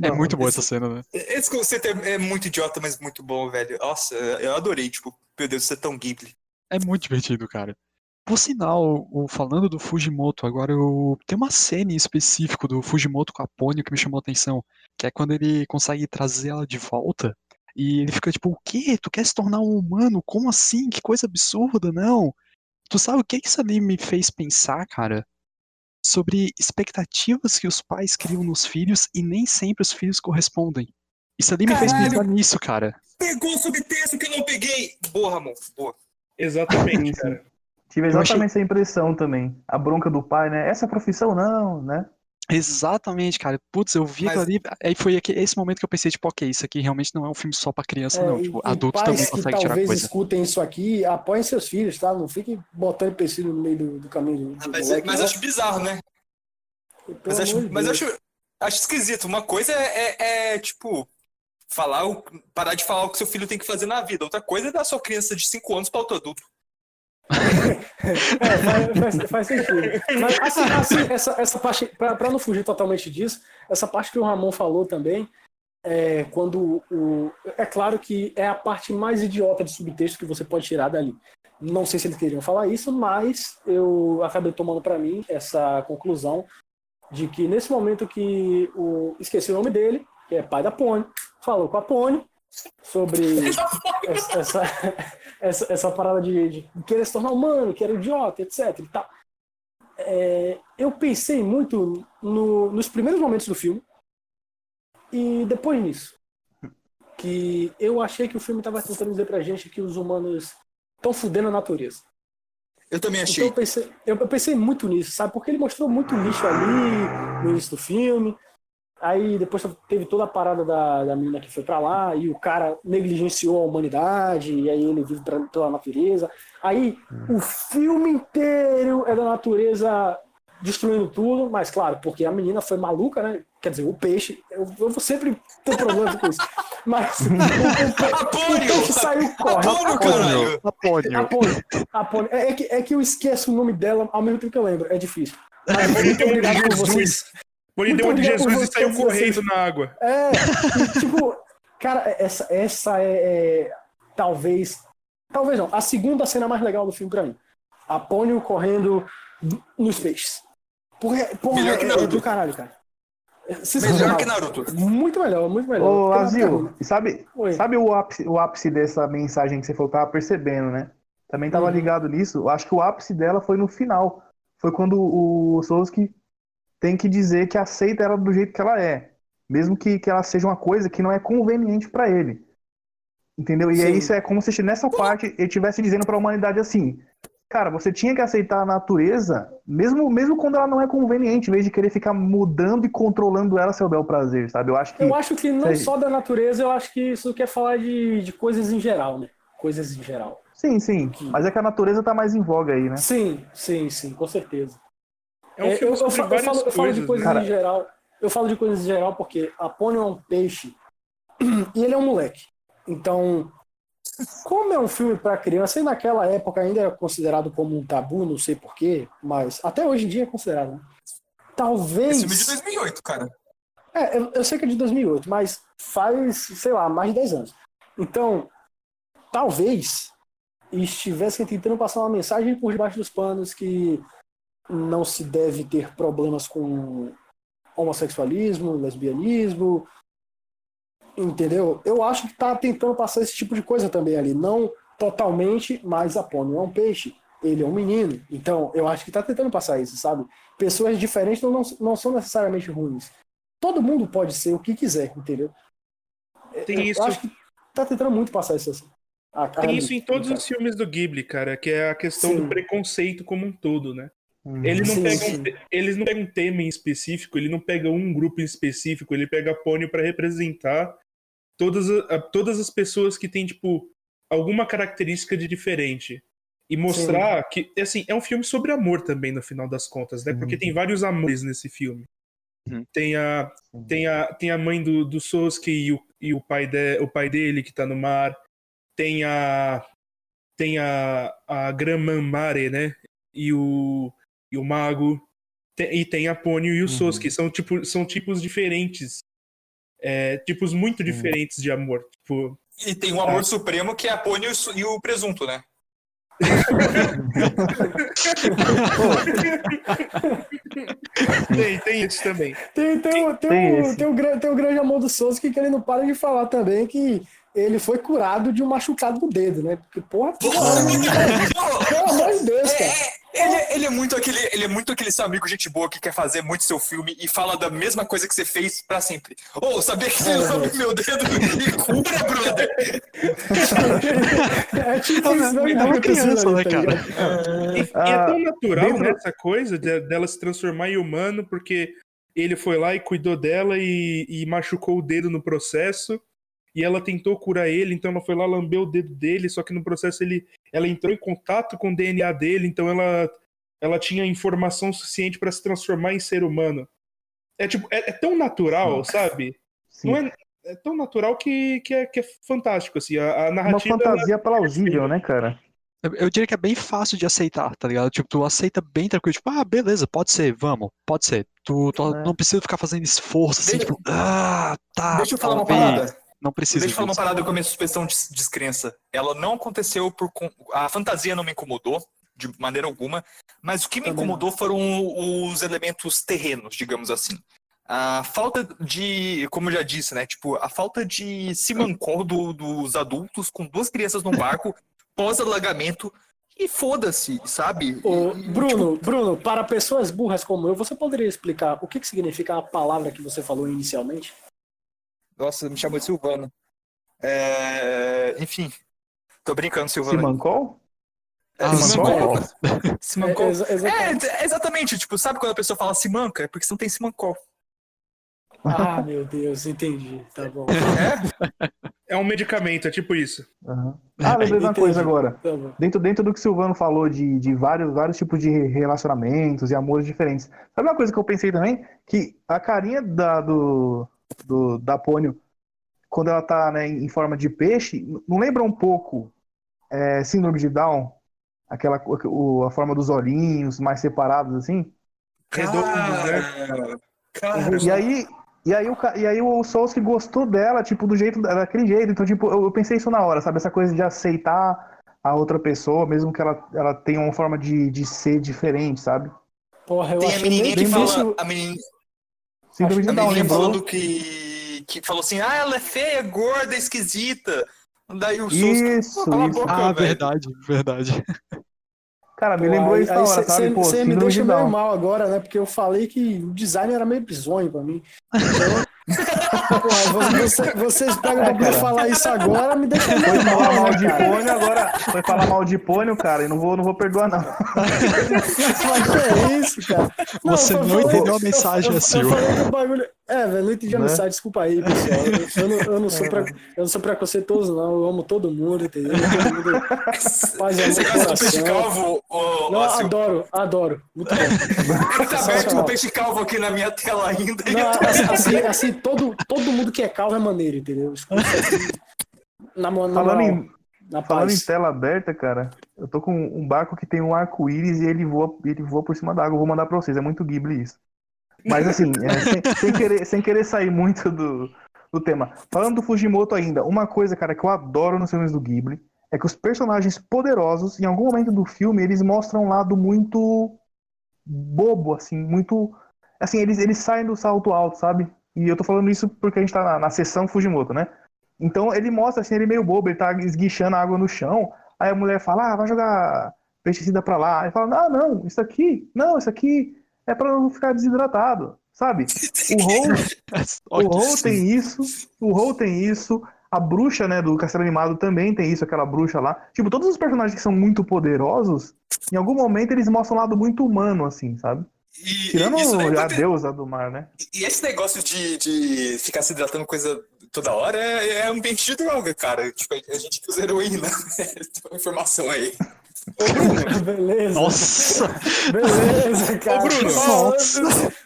É Não, muito boa essa cena, né? Esse conceito é, é muito idiota, mas muito bom, velho. Nossa, eu adorei, tipo, meu Deus, isso é tão Ghibli. É muito divertido, cara. Por sinal, falando do Fujimoto, agora eu tem uma cena em específico do Fujimoto com a Ponyo que me chamou a atenção, que é quando ele consegue trazer ela de volta e ele fica tipo, o quê? Tu quer se tornar um humano? Como assim? Que coisa absurda, não? Tu sabe o que isso ali me fez pensar, cara? Sobre expectativas que os pais criam nos filhos e nem sempre os filhos correspondem. Isso ali me fez Caralho! pensar nisso, cara. Pegou o subtexto que eu não peguei. Boa, Ramon, boa. Exatamente, cara. Tive Eu achei- exatamente essa impressão também. A bronca do pai, né? Essa profissão não, né? Exatamente, cara. Putz, eu vi Mas- aquilo ali. Aí foi aqui- esse momento que eu pensei, tipo, ok, isso aqui realmente não é um filme só pra criança, não. É, Tipo, e- e adulto pais também que consegue tirar talvez coisa. escutem isso aqui, apoiem seus filhos, tá? Não fiquem botando empecilho no meio do, do caminho. Do, do Mas, moleque, mas não. acho bizarro, né? Pelo Mas, acho, mas acho, acho esquisito. Uma coisa é, é- é, tipo, falar o, parar de falar o que seu filho tem que fazer na vida. Outra coisa é dar sua criança de 5 anos para outro adulto. É, faz, faz- faz sentido. Mas assim, assim, essa, essa parte, pra não fugir totalmente disso, essa parte que o Ramon falou também, é quando o. É claro que é a parte mais idiota de subtexto que você pode tirar dali. Não sei se eles queriam falar isso, mas eu acabei tomando pra mim essa conclusão de que nesse momento que o. Esqueci o nome dele, que é pai da Pony, falou com a Pony sobre [laughs] essa, essa, essa, essa parada de, de querer se tornar humano, que era idiota, etc. E tal. É, eu pensei muito no- nos primeiros momentos do filme e depois nisso. Que eu achei que o filme estava tentando dizer pra gente que os humanos estão fudendo a natureza. Eu também Então achei. eu pensei, eu, eu pensei muito nisso, sabe? Porque ele mostrou muito lixo ali no início do filme. Aí depois teve toda a parada da, da menina que foi pra lá, e o cara negligenciou a humanidade, e aí ele vive pra- pela natureza. Aí o filme inteiro é da natureza destruindo tudo, mas claro, porque a menina foi maluca, né? Quer dizer, o peixe, eu, eu vou sempre ter problema com isso. Mas o, [laughs] o, peixe saiu correndo. Apônio, caralho! Apônio. Apônio. É, é que, é que eu esqueço o nome dela ao mesmo tempo que eu lembro. É difícil. Mas [laughs] Ele muito obrigado por vocês. Jesus. Ele deu um de Jesus e saiu vocês, correndo na água. É, e, tipo, cara, essa, essa é, é, talvez. Talvez não. A segunda cena mais legal do filme pra mim. Apônio correndo nos peixes. Porra, porra Melhor que é, é Naruto. do caralho, cara. É Melhor que Naruto. Muito melhor, muito melhor. Ô, Azil, Naruto é sabe, Oi. sabe o, ápice, o ápice dessa mensagem que você falou? Tava percebendo, né? Também tava Uhum. ligado nisso. Eu acho que o ápice dela foi no final. Foi quando o Souski tem que dizer que aceita ela do jeito que ela é. Mesmo que, que ela seja uma coisa que não é conveniente pra ele. Entendeu? E Sim. aí isso é como se nessa parte ele estivesse dizendo pra humanidade assim: Cara, você tinha que aceitar a natureza, mesmo, mesmo quando ela não é conveniente, em vez de querer ficar mudando e controlando ela a seu bel prazer, sabe? Eu acho que. Eu acho que não Sei. só da natureza, eu acho que isso quer falar de, de coisas em geral, né? Coisas em geral. Sim, sim. Mas é que a natureza tá mais em voga aí, né? Sim, sim, sim, com certeza. É um É, filme eu, eu sobre eu várias falo, eu falo de coisas. coisas né? Cara- em geral. Eu falo de coisas em geral porque Apônio é um peixe [clears throat] e ele é um moleque. Então, como é um filme para criança, e naquela época ainda era considerado como um tabu, não sei porquê, mas até hoje em dia é considerado. Né? Talvez. Esse filme é de 2008, cara. É, eu, eu sei que é de 2008, mas faz, sei lá, mais de 10 anos. Então, talvez estivessem tentando passar uma mensagem por debaixo dos panos que não se deve ter problemas com homossexualismo, lesbianismo, entendeu? Eu acho que tá tentando passar esse tipo de coisa também ali, não totalmente, mas Apônio é um peixe, ele é um menino, então eu acho que tá tentando passar isso, sabe? Pessoas diferentes não, não, são necessariamente ruins. Todo mundo pode ser o que quiser, entendeu? Tem eu, isso- acho que tá tentando muito passar isso assim. A- a- Tem isso em todos cara. os filmes do Ghibli, cara, que é a questão Sim. do preconceito como um todo, né? Ele não Sim, pega sim. um, eles não pegam um tema em específico, ele não pega um grupo em específico, ele pega Pônio pra representar todas, a- todas as pessoas que têm, tipo, alguma característica de diferente. E mostrar que, assim, é um filme sobre amor também, no final das contas, né? Porque Uhum. tem vários amores nesse filme. Uhum. Tem, a, Sim. tem, a, tem a mãe do, do Sosuke e, o, e o, pai de, o pai dele que tá no mar. Tem a. Tem a, a Graman Mare, né? E o, e o Mago. Tem- e tem a Pônio e o Uhum. Sosuke. São, tipo, são tipos diferentes. É, tipos muito diferentes de amor. Tipo, E tem um amor supremo que é a Pônio e o su- e o presunto, né? [laughs] tem, tem isso também. Tem, tem, o- tem, Tem o- tem, o, gran- tem o grande amor do Souza que ele não para de falar também que ele foi curado de um machucado no dedo, né? Porque, porra, [laughs] pelo amor de Deus, cara. É, ele, ele é muito aquele, ele é muito aquele seu amigo gente boa que quer fazer muito seu filme e fala da mesma coisa que você fez pra sempre. Ô, sabia que você lambe meu dedo e cura, brother? É tipo isso, né? É criança, acontecendo né, ali, tá cara? e é Ah, tão natural dentro- né, essa coisa de- dela se transformar em humano, porque ele foi lá e cuidou dela e, e machucou o dedo no processo. E ela tentou curar ele, então ela foi lá lamber o dedo dele, só que no processo ele, ela entrou em contato com o DNA dele, então ela, ela tinha informação suficiente para se transformar em ser humano. É tipo, é, é tão natural, sabe? Sim. Não é, é tão natural que, que, é, que é fantástico, assim. A, a Uma narrativa. ela- fantasia plausível, né, cara? Eu, diria que é bem fácil de aceitar, tá ligado? Tipo, tu aceita bem tranquilo, tipo, ah, beleza, pode ser, vamos, pode ser. Tu, tu É. não precisa ficar fazendo esforço, assim, Deixa- tipo, ah, tá, Deixa eu falar uma parada. Não precisa Deixa eu falar uma parada com a minha suspensão de descrença. Ela não aconteceu por. A fantasia não me incomodou, de maneira alguma. Mas o que me Também incomodou foram os elementos terrenos, digamos assim. A falta de. Como eu já disse, né? Tipo, a falta de simancol do, dos adultos com duas crianças no barco [laughs] pós-alagamento. E foda-se, sabe? Ô, Bruno, Bruno, para pessoas burras como eu, você poderia explicar o que, que significa a palavra que você falou inicialmente? Nossa, me chamou de Silvano. É, Enfim. Tô brincando, Silvano. Simancol? É, Ah, Simancol. É, Simancol. exa- exatamente. É, exatamente. Tipo, sabe quando a pessoa fala Simanca? É porque você não tem Simancol. Ah, meu Deus, entendi. Tá bom. É um medicamento, é tipo isso. Aham. Ah, lembrei de uma coisa agora. Tá. Dentro, dentro do que o Silvano falou de, de vários, vários tipos de relacionamentos e amores diferentes. Sabe uma coisa que eu pensei também? Que a carinha da, do, do, da Pônio, quando ela tá né, em forma de peixe, não lembra um pouco é, síndrome de Down? Aquela, o, a forma dos olhinhos mais separados, assim? Redondo, né? Cara, E aí, e aí, o, e aí o Souls gostou dela, tipo, do jeito, daquele jeito. Então, tipo, eu, eu pensei isso na hora, sabe? Essa coisa de aceitar a outra pessoa, mesmo que ela, ela tenha uma forma de, de ser diferente, sabe? Porra, eu tem a menininha que fala. difícil. A menininha, Síndrome de a Down, menininha lembrou? falando que. Que falou assim: ah, ela é feia, gorda, esquisita. Daí o. Isso, isso. boca, Ah, velho. verdade, verdade. Cara, me lembrou isso na hora, sabe? Pô, Você me deixa de meio mal agora, né? Porque eu falei que o design era meio bizonho pra mim. Então, [laughs] porra, você- vocês pegam pra cara. falar isso agora, me deixa Foi meio falar mal, mal né, de pônio, agora foi falar mal de pônio, cara, e não vou, não vou perdoar, não. [laughs] Mas que é isso, cara? Você eu não falei- entendeu a eu- mensagem, eu, eu, Sil. falei do bagulho. É, velho, não entendi a Né? mensagem, desculpa aí, pessoal. Eu, eu não, eu, não sou pre... eu não sou preconceituoso, não. Eu amo todo mundo, entendeu? Todo mundo. Paz amor Você gosta do peixe calvo, ô, Não, Sil? adoro, adoro. Muito bom. Tá aberto um peixe calvo aqui na minha tela ainda. Não, tô- assim, assim, assim, todo, todo mundo que é calvo é maneiro, entendeu? Escuta assim, Na, na Falando em, na falando em tela aberta, cara, eu tô com um barco que tem um arco-íris e ele voa, ele voa por cima da água. Eu vou mandar pra vocês, é muito Ghibli isso. Mas assim, é, sem, sem querer, sem querer sair muito do, do tema. Falando do Fujimoto ainda, uma coisa, cara, que eu adoro nos filmes do Ghibli é que os personagens poderosos, em algum momento do filme, eles mostram um lado muito bobo, assim, muito. Assim, eles, eles saem do salto alto, sabe? E eu tô falando isso porque a gente tá na, na sessão Fujimoto, né? Então ele mostra assim, ele meio bobo, ele tá esguichando água no chão. Aí a mulher fala, ah, vai jogar pesticida pra lá. Aí fala, ah, não, isso aqui, não, isso aqui é pra não ficar desidratado, sabe? [laughs] O Hou, o Hou tem isso, o Hou tem isso, a bruxa, né, do Castelo Animado também tem isso, aquela bruxa lá. Tipo, todos os personagens que são muito poderosos, em algum momento eles mostram um lado muito humano, assim, sabe? E, Tirando isso daí a pode- deusa do mar, né? E esse negócio de, de ficar se hidratando coisa toda hora é, é ambiente de droga, cara. Tipo, a gente que usa heroína. [laughs] Tem uma informação aí. Beleza. Nossa! Beleza, cara. Bruno. Nossa.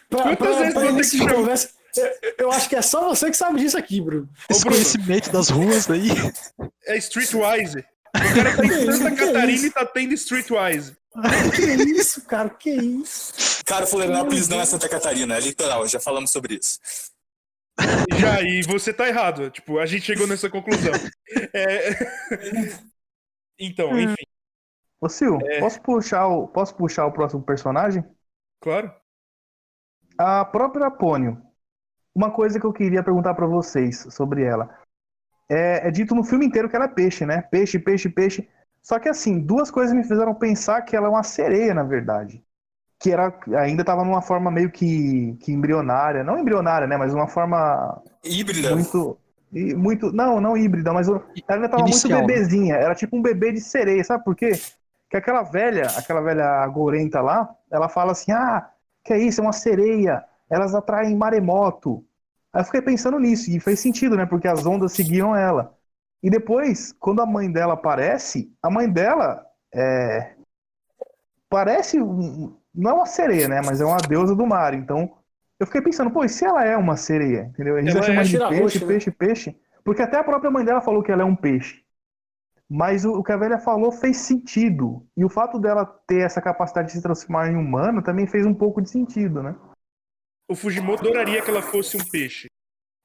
Pra, Quantas pra, vezes pra você início tem de que conversa, eu, eu acho que é só você que sabe disso aqui, Bruno. Esse conhecimento das ruas aí. É Streetwise. O cara tá em [laughs] Santa Que Catarina isso? e tá tendo Streetwise. Que isso, cara? Que isso? Cara, Florianópolis não é Santa Catarina, é litoral, já falamos sobre isso. Já, e você tá errado. Tipo, a gente chegou nessa conclusão. É... [laughs] Então, enfim, Ô, Sil, É. posso, puxar o, posso puxar o próximo personagem? claro. A própria Pônio. Uma coisa que eu queria perguntar pra vocês sobre ela. É, é dito no filme inteiro que ela é peixe, né? Peixe, peixe, peixe. Só que assim, duas coisas me fizeram pensar que ela é uma sereia, na verdade. Que era, ainda estava numa forma meio que, que embrionária. Não embrionária, né? Mas uma forma Híbrida. muito. Muito. Não, não híbrida, mas ela ainda tava Inicial, muito né? bebezinha. Era tipo um bebê de sereia, sabe por quê? Que aquela velha, aquela velha gorenta lá, ela fala assim: ah, que é isso? É uma sereia. elas atraem maremoto. Aí eu fiquei pensando nisso, e fez sentido, né? Porque as ondas seguiam ela. E depois, quando a mãe dela aparece, a mãe dela é, parece. Não é uma sereia, né? Mas é uma deusa do mar. Então, eu fiquei pensando, pô, e se ela é uma sereia? Entendeu? A gente Ela tá é de tira-roxo, peixe, né? peixe, peixe. Porque até a própria mãe dela falou que ela é um peixe. Mas o, o que a velha falou fez sentido. E o fato dela ter essa capacidade de se transformar em humano também fez um pouco de sentido, né? O Fujimoto adoraria que ela fosse um peixe.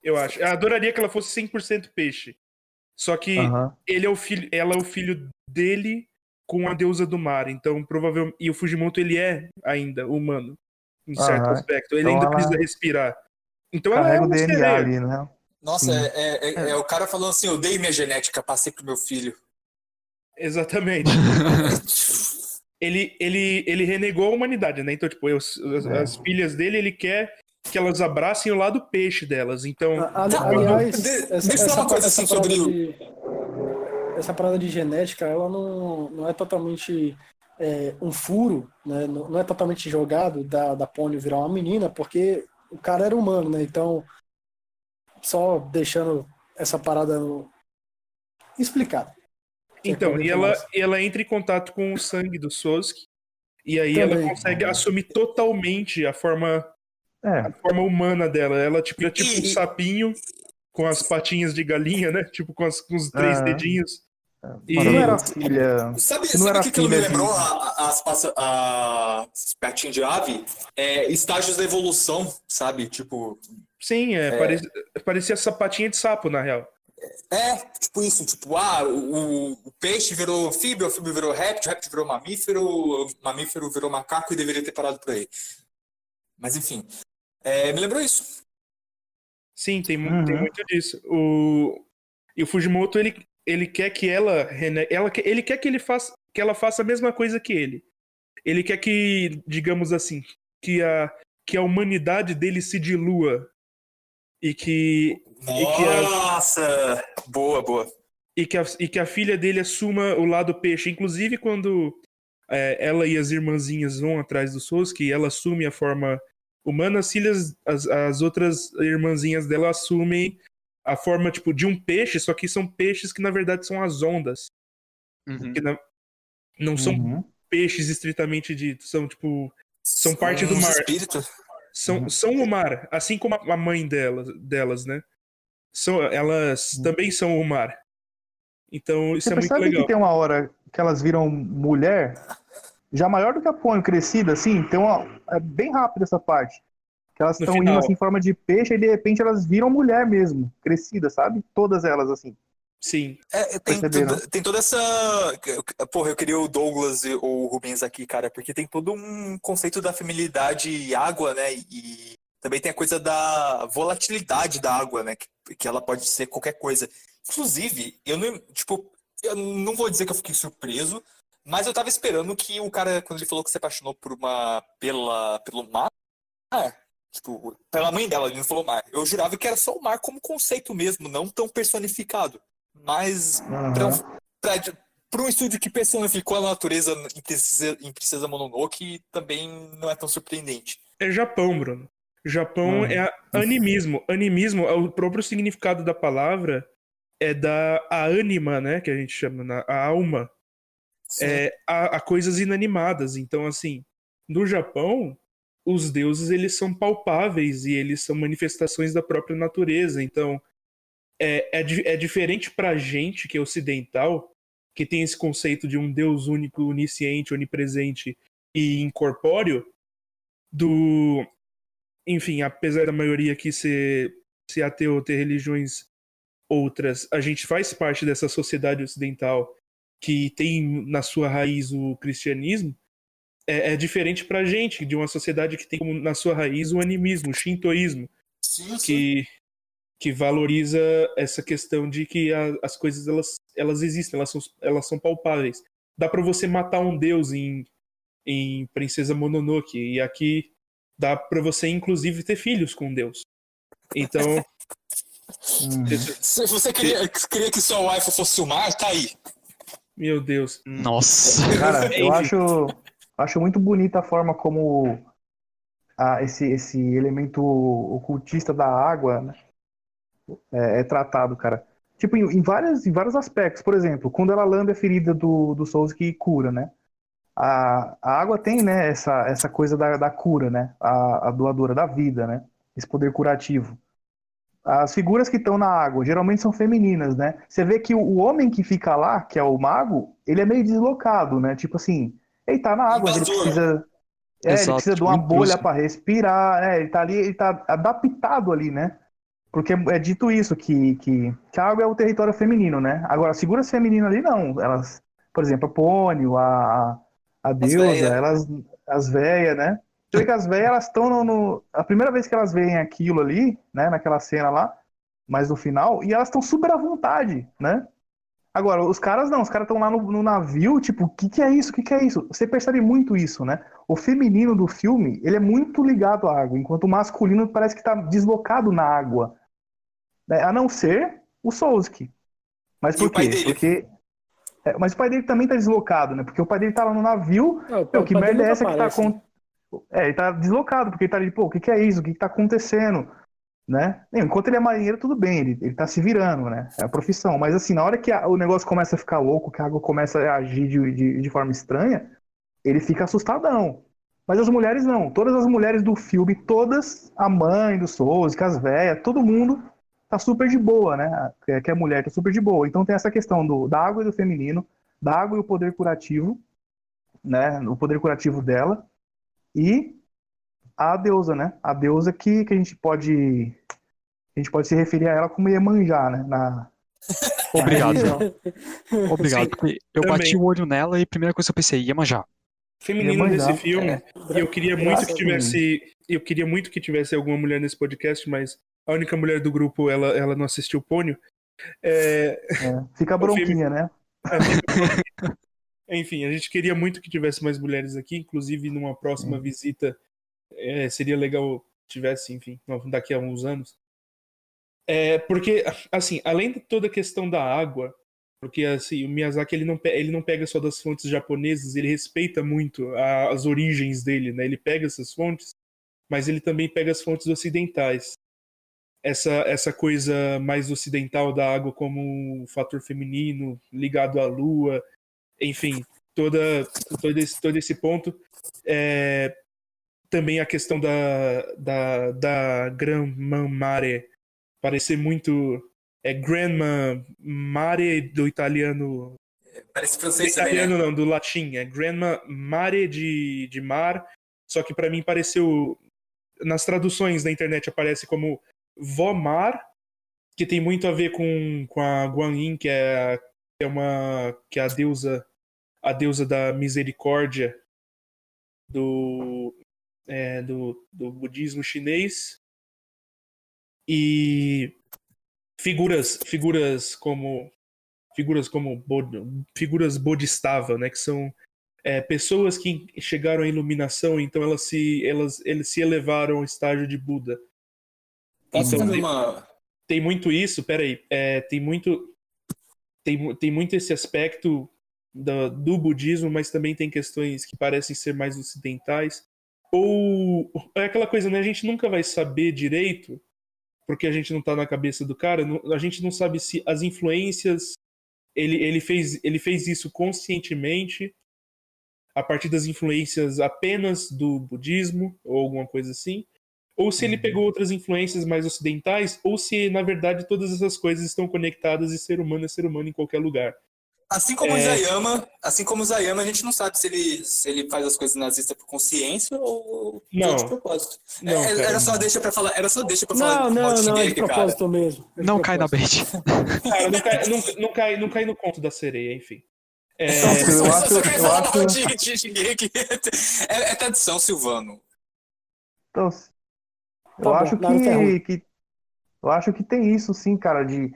Eu acho. Eu adoraria que ela fosse 100% peixe. Só que ele é o filho, ela é o filho dele com a deusa do mar. Então, provavelmente. E o Fujimoto, ele é ainda humano. Em certo aspecto. Ele Então ainda ela precisa respirar. Então ela é Carrega o uma DNA ali, né? Nossa, é, é- é- é o cara falando assim, eu dei minha genética, passei pro meu filho. Exatamente. [laughs] ele, ele, ele renegou a humanidade, né? Então, tipo, eu- as, É. as filhas dele, ele quer que elas abracem o lado peixe delas. Então, A- a- Tá, aliás, de- essa, deixa eu falar uma coisa essa assim parada sobre de, essa parada de genética, ela não, não é totalmente é, um furo, né? Não, não é totalmente jogado da, da Pônio virar uma menina, porque o cara era humano, né? Então, só deixando essa parada no... explicada. Então, e ela, ela entra em contato com o sangue do Sosuke. E aí Também. ela consegue assumir totalmente a forma, É. a forma humana dela. Ela tipo, é tipo um E- sapinho com as patinhas de galinha, né? Tipo com, as- com os três Ah. dedinhos. E- Mas não era filha. Sabe, não sabe era o que, que ela me lembrou? As, passa- as patinhas de ave? É, estágios da evolução, sabe? Tipo, Sim, é, Parecia, parecia sapatinha de sapo, na real. É, tipo isso, tipo, ah, o, o peixe virou anfíbio, o anfíbio virou réptil, o réptil virou mamífero, o mamífero virou macaco e deveria ter parado por aí. Mas enfim, é, me lembrou isso. Sim, tem, Uhum. tem muito disso. O, e o Fujimoto, ele, ele quer que ela, rene- ela ele quer que ele faça que ela faça a mesma coisa que ele. Ele quer que, digamos assim, que a, que a humanidade dele se dilua e que, E que a- Nossa! Boa, boa. e que, a, e que a filha dele assuma o lado peixe. Inclusive, quando é, ela e as irmãzinhas vão atrás do Sosuke, ela assume a forma humana, as filhas, as, as outras irmãzinhas dela assumem a forma, tipo, de um peixe, só que são peixes que, na verdade, são as ondas. Uhum. Que na- não são Uhum. peixes estritamente ditos, são, tipo, São parte do mar. são, Uhum. são o mar, assim como a mãe delas, delas né? São, elas Uhum. também são o mar. Então, isso Você é muito legal. que tem uma hora que elas viram mulher, já maior do que a Pônio, crescida, assim, tem uma. É bem rápido essa parte. Que elas estão indo assim em forma de peixe e de repente elas viram mulher mesmo, crescida, sabe? Todas elas, assim. Sim. É, tem, toda, tem toda essa. Porra, eu queria o Douglas e- ou o Rubens aqui, cara, porque tem todo um conceito da feminilidade e água, né? E também tem a coisa da volatilidade da água, né? Que, que ela pode ser qualquer coisa. Inclusive, eu não. Tipo, eu não vou dizer que eu fiquei surpreso, mas eu tava esperando que o cara, quando ele falou que se apaixonou por uma. pela, pelo mar. Tipo, pela mãe dela, ele não falou mar. Eu jurava que era só o mar como conceito mesmo, não tão personificado. Mas Aham. para para um estúdio que personificou a natureza em Princesa, em Princesa Mononoke também não é tão surpreendente. É Japão, Bruno. Japão é a- animismo. Animismo, é o próprio significado da palavra é da a ânima, né? Que a gente chama, na- a alma. É, a, a coisas inanimadas. Então, assim, no Japão, os deuses eles são palpáveis e eles são manifestações da própria natureza. Então, é, é, é diferente pra gente, que é ocidental, que tem esse conceito de um deus único, onisciente, onipresente e incorpóreo, do. Enfim, apesar da maioria aqui ser, ser ateu, ter religiões outras, a gente faz parte dessa sociedade ocidental que tem na sua raiz o cristianismo, é, é diferente pra gente, de uma sociedade que tem na sua raiz o animismo, o shintoísmo, Sim, sim. que, que valoriza essa questão de que a- as coisas elas, elas existem, elas são, elas são palpáveis. Dá pra você matar um deus em, em Princesa Mononoke, e aqui dá pra você inclusive ter filhos com Deus. Então, Uhum. Se você queria, queria que sua wife fosse o mar, tá aí. meu Deus. Nossa. [laughs] Cara, eu acho, acho muito bonita a forma como a- esse, esse elemento ocultista da água né, é, é tratado, cara. Tipo, em, em, várias, em vários aspectos. Por exemplo, quando ela lambe a ferida do, do Souls que cura, né? A, a água tem, né, essa, essa coisa da, da cura, né? A, a doadora da vida, né? Esse poder curativo. As figuras que estão na água geralmente são femininas, né? Você vê que o, homem que fica lá, que é o mago, ele é meio deslocado, né? Tipo assim, ele tá na água, ele precisa. É, ele Exato, precisa de tipo uma intruso. bolha para respirar, né? Ele tá ali, ele tá adaptado ali, né? Porque é dito isso, que, que, que a água é o território feminino, né? Agora, as figuras femininas ali não. Elas, por exemplo, a Pônio, a, a deusa, elas, as véias, né? Você vê que as véias, elas estão no, no- A primeira vez que elas veem aquilo ali, né? Naquela cena lá, mas no final, e elas estão super à vontade, né? Agora, os caras não, os caras estão lá no, no navio, tipo, o que, que é isso? O que, que é isso? Você percebe muito isso, né? O feminino do filme, ele é muito ligado à água, enquanto o masculino parece que tá deslocado na água. né? A não ser o Souski. Mas por quê? Porque. É, mas o pai dele também tá deslocado, né? Porque o pai dele tá lá no navio. Não, o Meu, que merda é essa que tá acontecendo? É, ele tá deslocado, porque ele tá ali, pô, o que, que é isso? O que, que tá acontecendo? Né? Enquanto ele é marinheiro, tudo bem, ele, ele tá se virando, né? É a profissão. Mas assim, na hora que a- o negócio começa a ficar louco, que a água começa a agir de, de, de forma estranha, ele fica assustadão. Mas as mulheres não. Todas as mulheres do filme, todas, a mãe do Souza, as velhas, todo mundo tá super de boa, né? Que é- mulher, tá super de boa. Então tem essa questão do, da água e do feminino, da água e o poder curativo, né? O poder curativo dela. E a deusa, né? A deusa que, que a gente pode. A gente pode se referir a ela como Iemanjá, né? Na, [laughs] Obrigado. Obrigado, Sim, porque eu também. bati o olho nela e a primeira coisa que eu pensei, Iemanjá. Feminino Iemanjá. desse filme. É. E eu queria muito que tivesse. Eu queria muito que tivesse alguma mulher nesse podcast, mas a única mulher do grupo, ela, ela não assistiu Pônio. É, É, Fica a [laughs] bronquinha, né? Enfim, a gente queria muito que tivesse mais mulheres aqui, inclusive numa próxima visita é, seria legal tivesse, enfim, daqui a uns anos. É, porque, assim, além de toda a questão da água, porque assim, o Miyazaki ele não, ele não pega só das fontes japonesas, ele respeita muito a- as origens dele, né? Ele pega essas fontes, mas ele também pega as fontes ocidentais. Essa, essa coisa mais ocidental da água como um fator feminino ligado à lua, enfim, toda, todo, esse, todo esse ponto. É, também a questão da, da, da Grandma Mare parecer muito. É Grandma Mare do italiano. Parece Do francês também, né? italiano não, do latim. É Grandma Mare de, de mar. Só que pra mim pareceu. Nas traduções da internet aparece como Vó Mar, que tem muito a ver com, com a Guan Yin, que é, que é uma. que é a deusa. A deusa da misericórdia do, é, do, do budismo chinês. E figuras figuras como figuras como Bod- figuras bodhisattva, né, que são é, pessoas que chegaram à iluminação, então elas se elas eles se elevaram ao estágio de Buda. Posso Então, fazer uma. tem muito isso, peraí, é, tem muito tem, tem muito esse aspecto da- do budismo, mas também tem questões que parecem ser mais ocidentais. Ou é aquela coisa, né? A gente nunca vai saber direito, porque a gente não tá na cabeça do cara, não- a gente não sabe se as influências ele, ele, fez, ele fez isso conscientemente a partir das influências apenas do budismo ou alguma coisa assim, ou se ele pegou outras influências mais ocidentais, ou se na verdade todas essas coisas estão conectadas e ser humano é ser humano em qualquer lugar. Assim como o É. Zayama, assim como o Zayama, a gente não sabe se ele, se ele faz as coisas nazistas por consciência ou de Não. outro propósito. Não, É, cara. era só deixa pra falar, era só deixa pra falar Não, não, não, é de shingeki, cara. propósito mesmo. É de Não cai na propósito. bait. Cara, não cai, não, não cai, não cai no conto da sereia, enfim. É, Eu acho- eu acho- de, de. É, é tradição, Silvano. Então, eu Tá acho que é que, eu acho que tem isso sim, cara, de,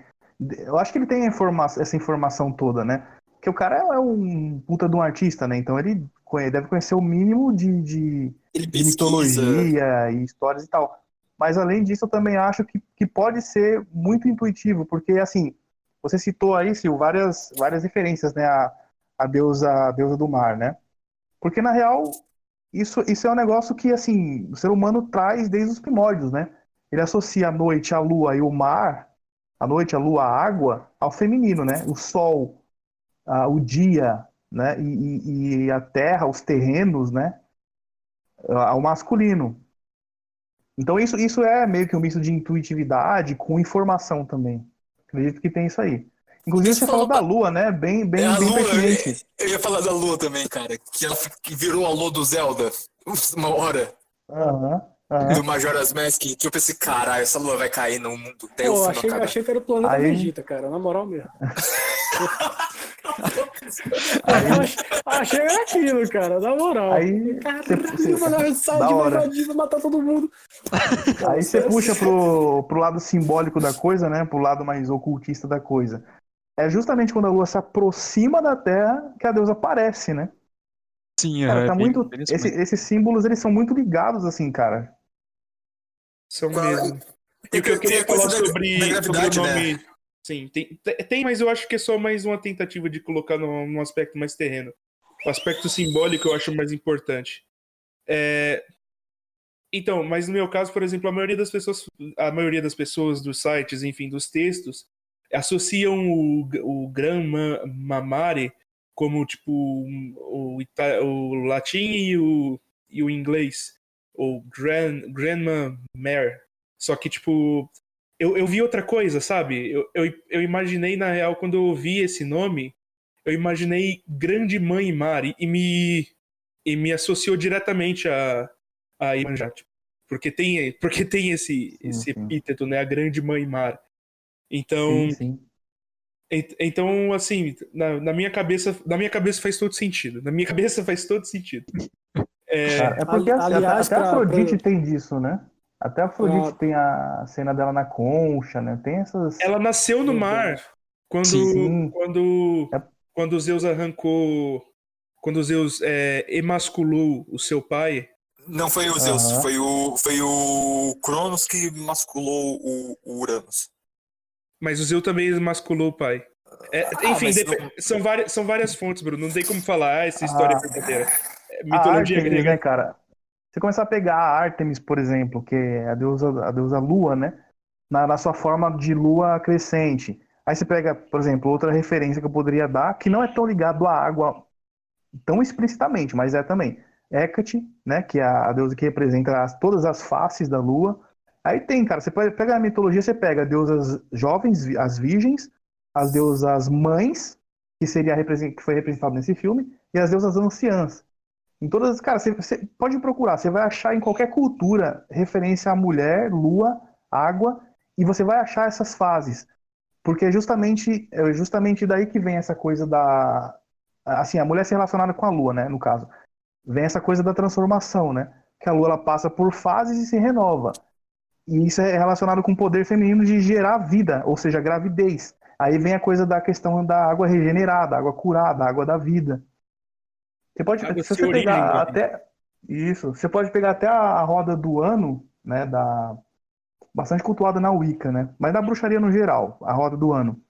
eu acho que ele tem informa- essa informação toda, né? Que o cara é um puta de um artista, né? Então ele deve conhecer o mínimo de, de, de mitologia e histórias e tal. Mas além disso, eu também acho que, que pode ser muito intuitivo, porque assim, você citou aí, Sil, várias, várias referências, né? A, a deusa, a deusa do mar, né? Porque na real, isso, isso é um negócio que, assim, o ser humano traz desde os primórdios, né? Ele associa a noite, a lua e o mar, a noite, a lua, a água, ao feminino, né? O sol, a- o dia, né? E, e- e a terra, os terrenos, né? Ao masculino. Então isso, isso é meio que um misto de intuitividade com informação também. Acredito que tem isso aí. Inclusive Você você falou falou da lua, né? Bem, bem, É bem lua, pertinente. eu, eu ia falar da lua também, cara. Que ela que virou a lua do Zelda. Uma hora. Aham, aham. Do Majora's Mask. Que eu pensei, caralho, essa lua vai cair no mundo até o Pô, achei, acabar. achei que era o planeta Aí- Vegeta, cara, na moral mesmo. [laughs] Eu ach- achei que era aquilo, cara, na moral. Aí Caralho, mano, sair da de vai matar todo mundo. Aí você puxa pro, pro lado simbólico da coisa, né? Pro lado mais ocultista da coisa. É justamente quando a lua se aproxima da Terra que a deusa aparece, né? Sim, Cara, é tá bem- muito. esse- esses símbolos, eles são muito ligados, assim, cara. São Qual- mesmo. E o que eu Tem queria falar da- sobre, da sobre o gravidade, né? nome. Sim, tem, tem, mas eu acho que é só mais uma tentativa de colocar num, num aspecto mais terreno. O aspecto simbólico eu acho mais importante. É, Então, mas no meu caso, por exemplo, a maioria das pessoas, a maioria das pessoas dos sites, enfim, dos textos, associam o, o Gran Ma- Mamare como tipo o, o latim e o, e o inglês, ou Grand, Grandma Mare. Só que, tipo, eu, eu vi outra coisa, sabe? Eu, eu, eu imaginei, na real, quando eu ouvi esse nome, eu imaginei Grande Mãe Mari e me, e me associou diretamente a, a Iemanjá. tipo, Porque tem, porque tem esse, Sim, esse epíteto, né? A Grande Mãe Mar. Então, Sim, sim. Ent- Então, assim, na, na minha cabeça, na minha cabeça faz todo sentido. Na minha cabeça [laughs] faz todo sentido. É, é porque Ali- assim, aliás, até, a Afrodite pra- tem disso, né? Até a Afrodite Pra- tem a cena dela na concha, né? Tem essas. ela nasceu no mar quando, Sim. quando, É. quando Zeus arrancou, quando Zeus é, emasculou o seu pai. Não foi o Zeus, Aham. foi o, foi o Cronos que masculou o, o Uranus. Mas o Zeus também emasculou o pai. É, Ah, enfim, dep- não- são, várias, são várias fontes, Bruno. Não tem como falar ah, essa história é Ah. verdadeira. É a mitologia Ártemis, grega. né, cara? Você começar a pegar a Ártemis, por exemplo, que é a deusa, a deusa lua, né? Na, na sua forma de lua crescente. Aí você pega, por exemplo, outra referência que eu poderia dar, que não é tão ligado à água tão explicitamente, mas é também. Hecate, né? Que é a, a deusa que representa as- todas as faces da lua. Aí tem, cara, você pegar a mitologia, você pega deusas jovens, as virgens, as deusas mães, que seria que foi representado nesse filme, e as deusas anciãs. Em todas, cara, você, você pode procurar, você vai achar em qualquer cultura referência à mulher, lua, água, e você vai achar essas fases. Porque é justamente, é justamente daí que vem essa coisa da. Assim, a mulher se relacionada com a lua, né? No caso. Vem essa coisa da transformação, né? Que a lua ela passa por fases e se renova. E isso é relacionado com o poder feminino de gerar vida, ou seja, gravidez. Aí vem a coisa da questão da água regenerada, água curada, água da vida. Você pode, Água se você pegar da até isso, você pode pegar até a, roda do ano, né, da bastante cultuada na Wicca, né? Mas da bruxaria no geral, a roda do ano.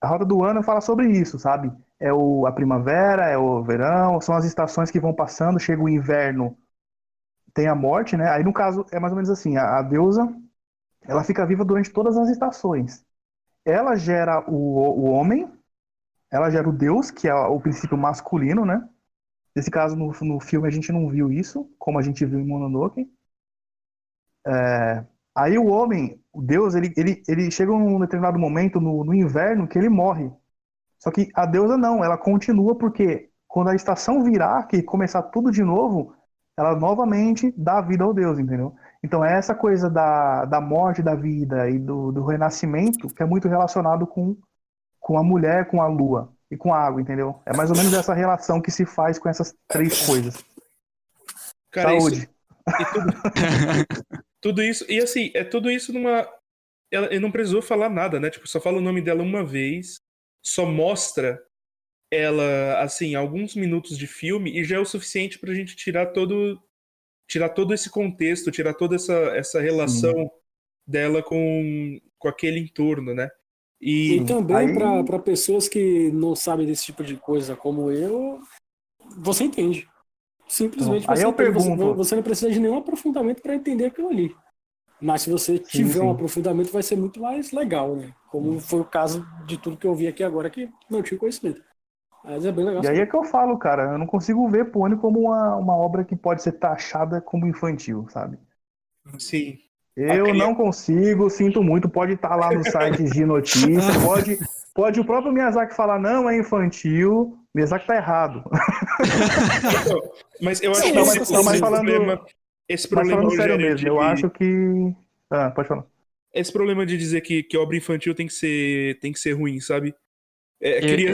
A roda do ano fala sobre isso, sabe? É o, a primavera, é o verão, são as estações que vão passando, chega o inverno, tem a morte, né? Aí no caso é mais ou menos assim, a, a deusa, ela fica viva durante todas as estações. Ela gera o, o homem, ela gera o Deus, que é o princípio masculino, né? Nesse caso, no, no filme, a gente não viu isso, como a gente viu em Mononoke. É, aí o homem, o Deus, ele, ele, ele chega num determinado momento no, no inverno que ele morre. Só que a deusa não, ela continua porque quando a estação virar, que começar tudo de novo, ela novamente dá vida ao Deus, entendeu? Então é essa coisa da, da morte da vida e do, do renascimento que é muito relacionado com, com a mulher, com a lua e com a água, entendeu? É mais ou menos essa relação que se faz com essas três coisas. Cara, isso- Saúde. E tudo, [laughs] tudo isso, e assim, é tudo isso numa. Ela, ele não precisou falar nada, né? Tipo, só fala o nome dela uma vez, só mostra ela, assim, alguns minutos de filme e já é o suficiente pra gente tirar todo. Tirar todo esse contexto, tirar toda essa, essa relação dela com, com aquele entorno, né? E, E também Aí- pra para pessoas que não sabem desse tipo de coisa como eu, você entende. Simplesmente Então, aí você, eu entende, você- pergunto- você não precisa de nenhum aprofundamento para entender aquilo ali. Mas se você tiver sim. um aprofundamento, vai ser muito mais legal, né? Como foi o caso de tudo que eu vi aqui agora, que não tinha conhecimento. Mas é bem legal. E aí é que eu falo, cara, eu não consigo ver Pônio como uma, uma obra que pode ser taxada como infantil, sabe? Sim. Eu queria- não consigo, sinto muito, pode estar lá nos sites de notícia, [laughs] pode, pode o próprio Miyazaki falar, não, é infantil, Miyazaki tá errado. Mas eu acho Sim, que mas- esse, não, mas esse falando- problema. Esse Mas problema, falando sério mesmo, de- eu acho que... Ah, pode falar. esse problema de dizer que, que obra infantil tem que ser, tem que ser ruim, sabe? É, É,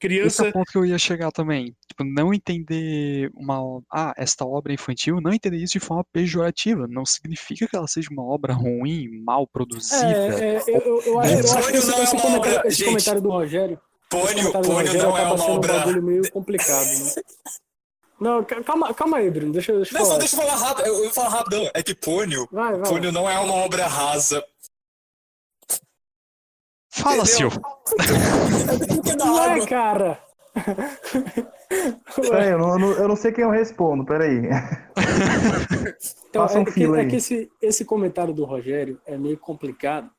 criança, Esse é o ponto que eu ia chegar também. Tipo, não entender uma. Ah, esta obra é infantil, não entender isso de forma pejorativa. Não significa que ela seja uma obra ruim, mal produzida. É, é, eu, eu, eu acho, eu acho que esse, Pônio não é esse uma comentário, obra- esse gente, comentário do Rogério. Pônio, Pônio Rogério não é uma sendo um obra. bagulho meio complicado, né? Não, ca- calma, calma aí, Bruno. Deixa, deixa eu Não, só falar. deixa eu falar rápido. Eu, eu vou falar rapidão. É que Pônio, Vai, vai. Pônio não é uma obra rasa. Fala, entendeu? Silvio. Não é, cara. Peraí, eu não, eu não- não sei quem eu respondo, peraí. Então, Faça um é, que, é que esse, esse comentário do Rogério é meio complicado,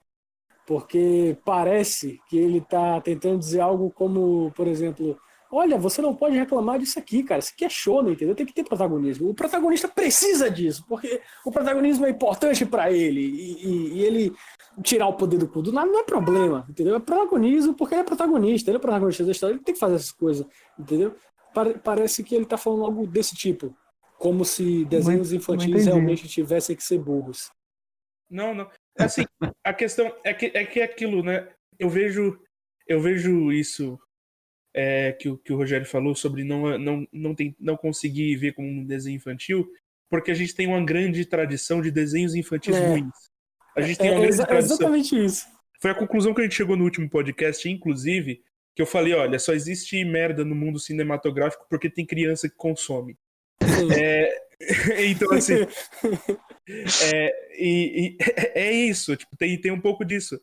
porque parece que ele tá tentando dizer algo como, por exemplo, olha, você não pode reclamar disso aqui, cara, isso aqui é show, né, entendeu? Tem que ter protagonismo. O protagonista precisa disso, porque o protagonismo é importante para ele, e, e- e ele tirar o poder do cu do nada não é problema, entendeu? É protagonismo porque ele é protagonista, ele é protagonista da história, ele tem que fazer essas coisas, entendeu? Pare- parece que ele tá falando algo desse tipo. Como se desenhos infantis realmente tivessem que ser burros. Não, não. Assim, a questão é que é que é aquilo, né? Eu vejo, eu vejo isso é, que, o- que o Rogério falou sobre não, não, não, tem, não conseguir ver como um desenho infantil, porque a gente tem uma grande tradição de desenhos infantis É. ruins. A gente É, tem uma é grande exa- é tradição. exatamente isso. Foi a conclusão que a gente chegou no último podcast, inclusive, que eu falei, olha, só existe merda no mundo cinematográfico porque tem criança que consome. É, [laughs] então, assim, [laughs] é, e, e- [laughs] é isso, tipo, tem, tem um pouco disso.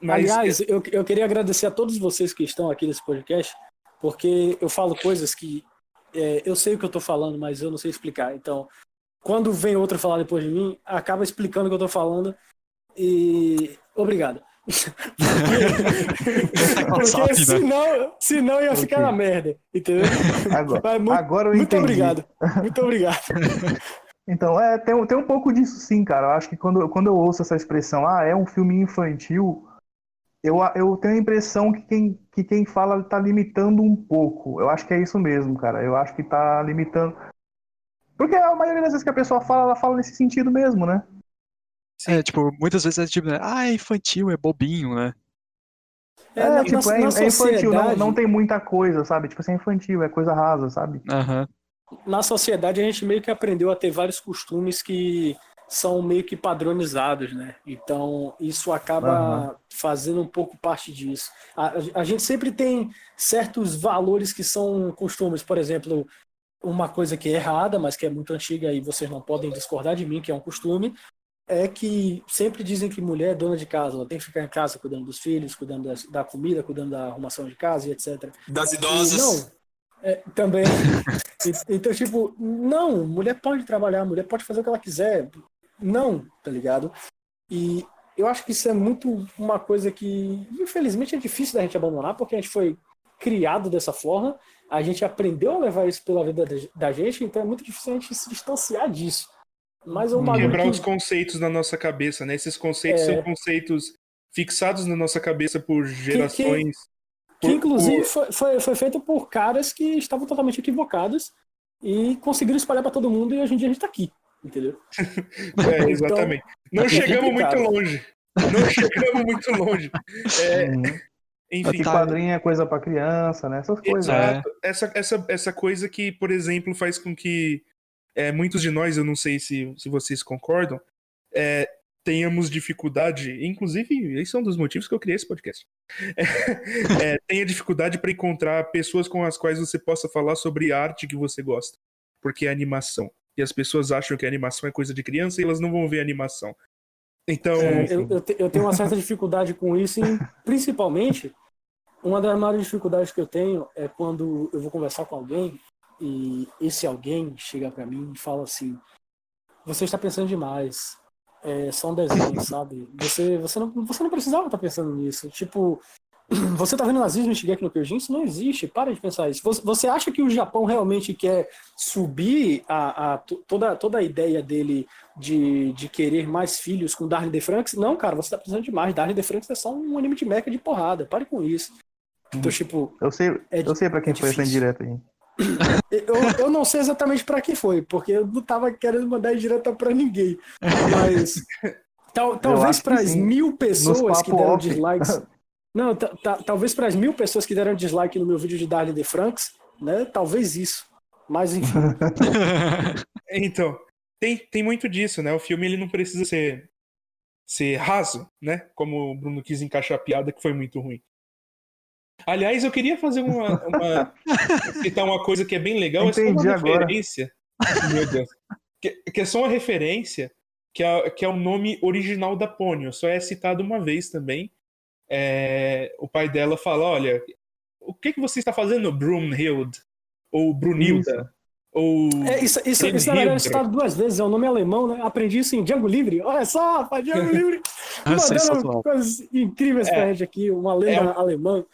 Mas Aliás, eu, eu queria agradecer a todos vocês que estão aqui nesse podcast, porque eu falo coisas que é, eu sei o que eu tô falando, mas eu não sei explicar. Então, quando vem outro falar depois de mim, acaba explicando o que eu tô falando. E obrigado. [laughs] Porque né? senão, senão ia ficar Ok. na merda, entendeu? Agora, Mas muito, agora eu muito entendi. obrigado. Muito obrigado. [laughs] Então, é, tem, um- tem um pouco disso sim, cara. Eu acho que quando, quando eu ouço essa expressão, ah, é um filme infantil, eu, eu tenho a impressão que quem, que quem fala tá limitando um pouco. Eu acho que é isso mesmo, cara. Eu acho que tá limitando. Porque a maioria das vezes que a pessoa fala, ela fala nesse sentido mesmo, né? É, tipo, muitas vezes é tipo, né? Ah, é infantil, é bobinho, né? É, na- tipo, na- é, na é infantil, não, sociedade- não tem muita coisa, sabe? Tipo, assim, é infantil, é coisa rasa, sabe? Aham. na sociedade a gente meio que aprendeu a ter vários costumes que são meio que padronizados, né? Então isso acaba Aham. fazendo um pouco parte disso. A, a gente sempre tem certos valores que são costumes, por exemplo, uma coisa que é errada, mas que é muito antiga e vocês não podem discordar de mim, que é um costume, é que sempre dizem que mulher é dona de casa, ela tem que ficar em casa cuidando dos filhos, cuidando das- da comida, cuidando da arrumação de casa e etc. Das E idosas. Não, é, também. E- então, tipo, não, mulher pode trabalhar, mulher pode fazer o que ela quiser. Não, tá ligado? E eu acho que isso é muito uma coisa que, infelizmente, é difícil da gente abandonar, porque a gente foi criado dessa forma, a gente aprendeu a levar isso pela vida da- da gente, então é muito difícil a gente se distanciar disso. Mas é um bagulho quebrar que- os conceitos na nossa cabeça, né? Esses conceitos É. são conceitos fixados na nossa cabeça por gerações. Que por- inclusive por- foi, foi, foi feito por caras que estavam totalmente equivocados e conseguiram espalhar para todo mundo e hoje em dia a gente tá aqui, entendeu? [laughs] É, exatamente. Não é chegamos muito longe. Não chegamos muito longe. É, Uhum. enfim, Que quadrinho é coisa pra criança, né? Essas coisas. Exato. Essa, essa, essa coisa que, por exemplo, faz com que é, muitos de nós, eu não sei se, se vocês concordam, é, tenhamos dificuldade, inclusive, esse é um dos motivos que eu criei esse podcast. É, tenha dificuldade para encontrar pessoas com as quais você possa falar sobre arte que você gosta, porque é animação. E as pessoas acham que animação é coisa de criança e elas não vão ver animação. Então, É, eu, eu te- eu tenho uma certa dificuldade com isso, e principalmente, uma das maiores dificuldades que eu tenho é quando eu vou conversar com alguém e esse alguém chega pra mim e fala assim: Você está pensando demais. É só um desenho, [laughs] sabe? Você, você, não, você não precisava estar pensando nisso. Tipo, [clears throat] você tá vendo nazismo em Shigeki no Kyojin? Isso não existe. Para de pensar isso. Você, você acha que o Japão realmente quer subir a, a, to- toda, toda a ideia dele de, de querer mais filhos com Darling de Franks? Não, cara, você tá precisando demais. Darling de Franks é só um anime de mecha de porrada. Pare com isso. Então, tipo, Eu sei, É eu sei pra quem é foi essa indireta aí. Eu, eu não sei exatamente pra quem foi, porque eu não tava querendo mandar direta pra ninguém. Mas tal, talvez que para as mil pessoas que deram off. dislikes. [laughs] Não, ta- ta- talvez para as mil pessoas que deram dislike no meu vídeo de Darling de Franks, né? Talvez isso. Mas enfim. [laughs] Então, tem, tem muito disso, né? O filme ele não precisa ser, ser raso, né? Como o Bruno quis encaixar a piada, que foi muito ruim. Aliás, eu queria fazer uma. uma [laughs] citar uma coisa que é bem legal, é só uma Entendi agora. referência. Meu Deus. Que, que é só uma referência, que é, que é o nome original da Ponyo. Só é citado uma vez também. É, o pai dela fala: olha, o que, que você está fazendo, Brunhild? Ou Brunilda? Ou. É, isso, isso, isso na verdade é citado duas vezes, é o nome alemão, né? Aprendi isso em Django Livre. Olha só, Django [laughs] Livre. Mandando sensacional. coisas incríveis pra É. gente aqui, uma lenda É um- alemã.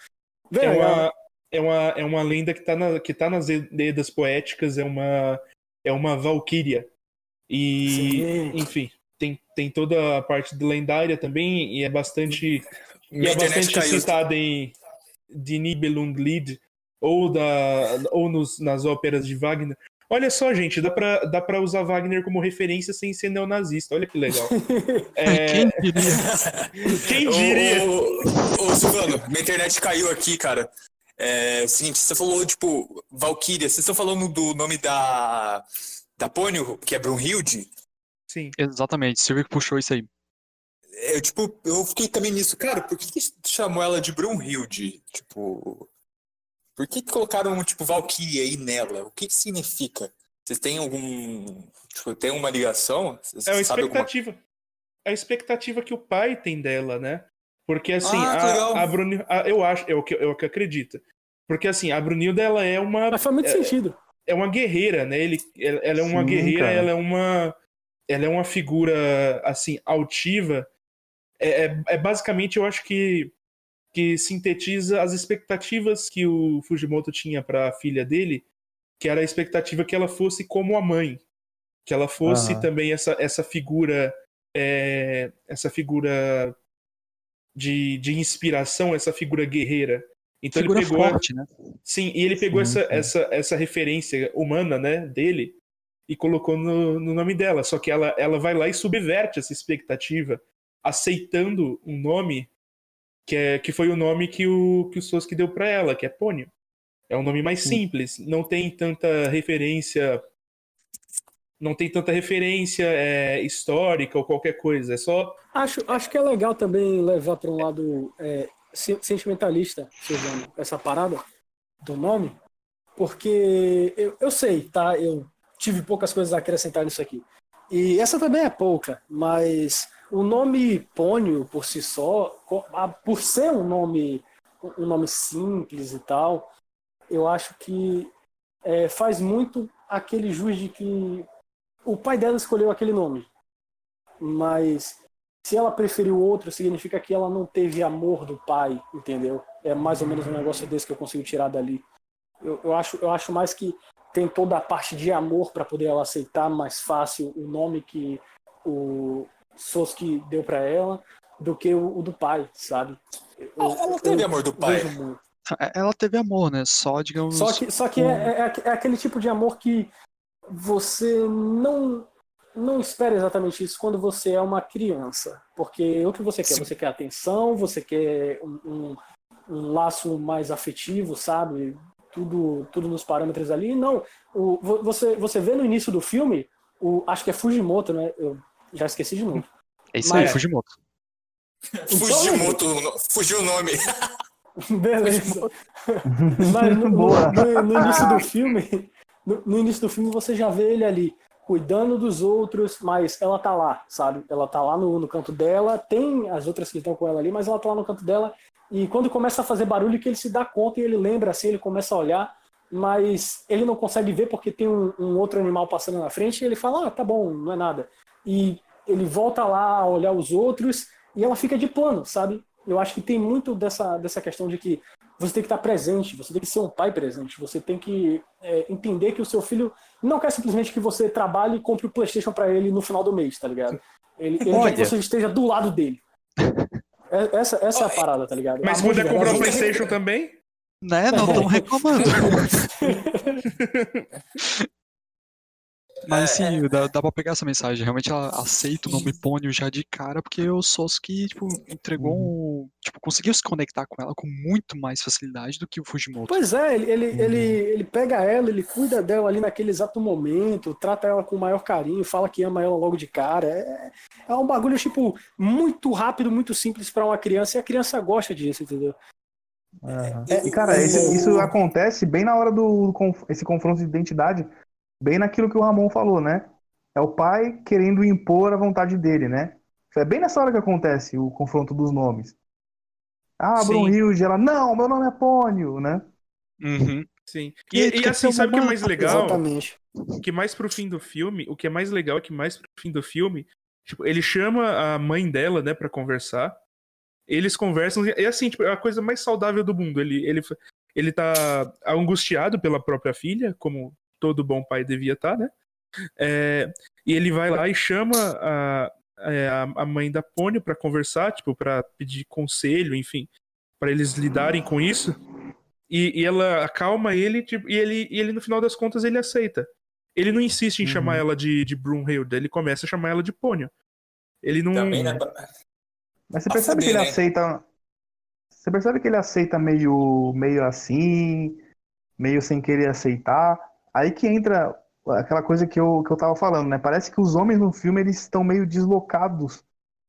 Bem é uma, é uma, é uma lenda que tá, na, que tá nas Edas Poéticas, é uma, é uma valquíria. E, Sim. enfim, tem, tem toda a parte de lendária também, e é bastante, e é bastante citada em Die Nibelunglied, ou, da, ou nos, nas óperas de Wagner. Olha só, gente, dá pra, dá pra usar Wagner como referência sem ser neonazista, olha que legal. [laughs] É, Quem diria? quem diria? Ô, ô, ô, Silvano, minha internet caiu aqui, cara. É o seguinte, você falou, tipo, Valkyria, vocês estão falando do nome da. Da Pônio, que é Brunhilde? Sim. Exatamente, Silvio que puxou isso aí. Eu, tipo, eu fiquei também nisso, cara, por que, que chamou ela de Brunhilde? Tipo. Por que, que colocaram, tipo, Valkyria aí nela? O que, que significa? Vocês têm algum. Tipo, tem uma ligação? Vocês É a sabem alguma- expectativa. A expectativa que o pai tem dela, né? Porque assim, Ah, a, a eu acho, é o que eu acredito. Porque assim, a Brunilda ela é uma Mas faz muito sentido. é uma guerreira, né? Ele, ela ela é uma Sim, guerreira, cara. ela é uma ela é uma figura assim altiva. É, é, é basicamente, eu acho que que sintetiza as expectativas que o Fujimoto tinha para a filha dele, que era a expectativa que ela fosse como a mãe, que ela fosse Aham. também essa, essa figura é, essa figura de, de inspiração, essa figura guerreira. Então Figura ele pegou a- forte, né? Sim, e ele pegou Sim, essa, sim. essa, essa referência humana, né, dele, e colocou no, no nome dela. Só que ela, ela vai lá e subverte essa expectativa, aceitando um nome que, é, que foi o nome que o, que o Sosuke deu pra ela, que é Pônio. É um nome mais simples, não tem tanta referência. Não tem tanta referência é, histórica ou qualquer coisa. É só. Acho, acho que é legal também levar para um lado é, se- sentimentalista, Silvano, essa parada do nome, porque eu, eu sei, tá? Eu tive poucas coisas a acrescentar nisso aqui. E essa também é pouca, mas o nome Pônio por si só, por ser um nome, um nome simples e tal, eu acho que é, faz muito aquele jus de que o pai dela escolheu aquele nome. Mas se ela preferiu outro, significa que ela não teve amor do pai, entendeu? É mais ou menos um negócio desse que eu consigo tirar dali. Eu, eu, acho, eu acho mais que tem toda a parte de amor para poder ela aceitar mais fácil o nome que o Sosuke deu para ela do que o, o do pai, sabe? Eu- Ela teve amor do pai. muito. Ela teve amor, né? Só, digamos. Só que, só que é, é, é aquele tipo de amor que você não não espera exatamente isso quando você é uma criança. Porque o que você quer? Sim. Você quer atenção, você quer um, um, um laço mais afetivo, sabe? Tudo, tudo nos parâmetros ali. Não, o, vo- você, você vê no início do filme, o, acho que é Fujimoto, né? Eu já esqueci de novo. É isso aí, Mas- Fujimoto. [laughs] Fujimoto, fugiu o nome. [laughs] Beleza. Mas no, Boa. no- no início do filme, no, no início do filme você já vê ele ali cuidando dos outros, mas ela tá lá, sabe? Ela tá lá no, no canto dela, tem as outras que estão com ela ali, mas ela tá lá no canto dela. E quando começa a fazer barulho que ele se dá conta e ele lembra assim, ele começa a olhar, mas ele não consegue ver porque tem um, um outro animal passando na frente e ele fala, ah, tá bom, não é nada. E ele volta lá a olhar os outros e ela fica de plano, sabe? Eu acho que tem muito dessa, dessa questão de que você tem que estar presente, você tem que ser um pai presente, você tem que é, entender que o seu filho não quer simplesmente que você trabalhe e compre o PlayStation para ele no final do mês, tá ligado? Ele, ele quer que você esteja do lado dele. É- Essa, essa é a parada, tá ligado? Mas Amor de puder comprar o PlayStation também, Né? Não estão [laughs] reclamando. [laughs] Mas sim, dá, dá pra pegar essa mensagem. Realmente ela aceita o nome Pônio já de cara, porque o Sasuke, tipo, entregou um. Tipo, conseguiu se conectar com ela com muito mais facilidade do que o Fujimoto. Pois é, ele, ele, ele, ele pega ela, ele cuida dela ali naquele exato momento, trata ela com o maior carinho, fala que ama ela logo de cara. É, é um bagulho, tipo, muito rápido, muito simples pra uma criança, e a criança gosta disso, entendeu? Aham. É, E, cara, o- esse- isso acontece bem na hora do conf- esse confronto de identidade, bem naquilo que o Ramon falou, né? É o pai querendo impor a vontade dele, né? É bem nessa hora que acontece o confronto dos nomes. Ah, Sim. Brunhilde, ela, não, meu nome é Pônio, né? Uhum. sim. E E, tu e quer assim, sabe o que é mais legal? Exatamente. que mais pro fim do filme, o que é mais legal é que mais pro fim do filme, tipo, ele chama a mãe dela, né, pra conversar. Eles conversam e assim, tipo, é a coisa mais saudável do mundo. Ele ele ele tá angustiado pela própria filha, como todo bom pai devia estar, né? É, e ele vai lá e chama a, é, a, mãe da Pônio pra conversar, tipo, pra pedir conselho, enfim, pra eles lidarem com isso. E, e ela acalma ele, tipo, e ele, e ele, no final das contas, ele aceita. Ele não insiste em Uhum. chamar ela de, de Brunhilde, ele começa a chamar ela de Pônio. Ele não. Também, né? Mas você percebe que ele né? aceita. Você percebe que ele aceita meio, meio assim, meio sem querer aceitar. Aí que entra aquela coisa que eu, que eu tava falando, né? Parece que os homens no filme eles estão meio deslocados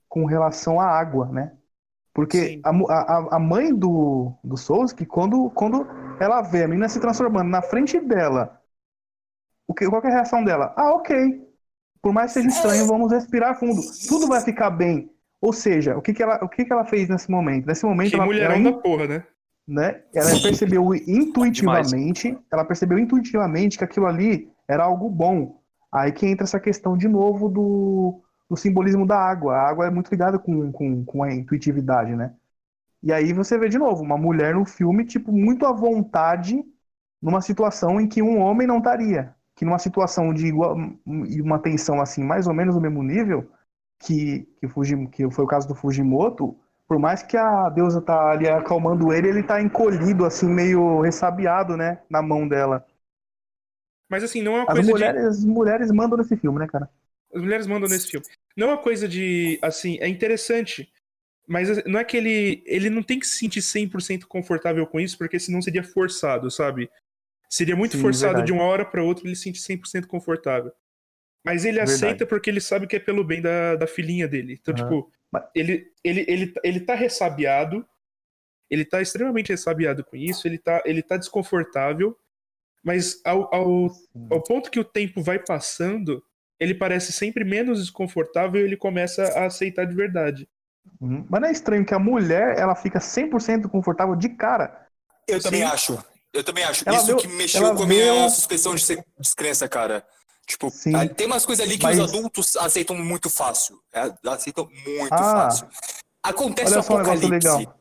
com relação à água, né? Porque a, a, a mãe do, do Souls, que quando, quando ela vê a menina se transformando na frente dela, o que, qual que é a reação dela? Ah, ok. Por mais que seja estranho, vamos respirar fundo. Tudo vai ficar bem. Ou seja, o que, que, ela, o que, que ela fez nesse momento? Nesse momento, Que ela, mulherão ela, da porra, né? Né, ela percebeu intuitivamente, ela percebeu intuitivamente que aquilo ali era algo bom. Aí que entra essa questão de novo do, do simbolismo da água. A água é muito ligada com, com, com a intuitividade, né? E aí você vê de novo uma mulher no filme, tipo, muito à vontade numa situação em que um homem não estaria. Que numa situação de igual, uma tensão assim, mais ou menos no mesmo nível, que, que, Fuji, que foi o caso do Fujimoto, por mais que a deusa tá ali acalmando ele, ele tá encolhido, assim, meio ressabiado, né, na mão dela. Mas assim, não é uma As coisa de. mulheres, as mulheres mandam nesse filme, né, cara? As mulheres mandam nesse filme. Não é uma coisa de. Assim, é interessante. Mas não é que ele. Ele não tem que se sentir 100% confortável com isso, porque senão seria forçado, sabe? Seria muito Sim, forçado verdade. de uma hora pra outra ele se sentir 100% confortável. Mas ele Verdade. aceita porque ele sabe que é pelo bem da, da filhinha dele. Então, Aham. tipo, Mas- ele, ele, ele, ele tá ressabiado. Ele tá extremamente ressabiado com isso. Ele tá, ele tá desconfortável. Mas ao, ao, ao ponto que o tempo vai passando, ele parece sempre menos desconfortável e ele começa a aceitar de verdade. Uhum. Mas não é estranho que a mulher, ela fica 100% confortável de cara. Eu também Sim. acho. Eu também acho. Ela Isso viu- que mexeu com a minha viu- suspensão de ser- descrença, cara. Tipo, Sim. ah, tem umas coisas ali que Mas- os adultos aceitam muito fácil. É, aceitam muito Ah. fácil. Acontece o um apocalipse. legal.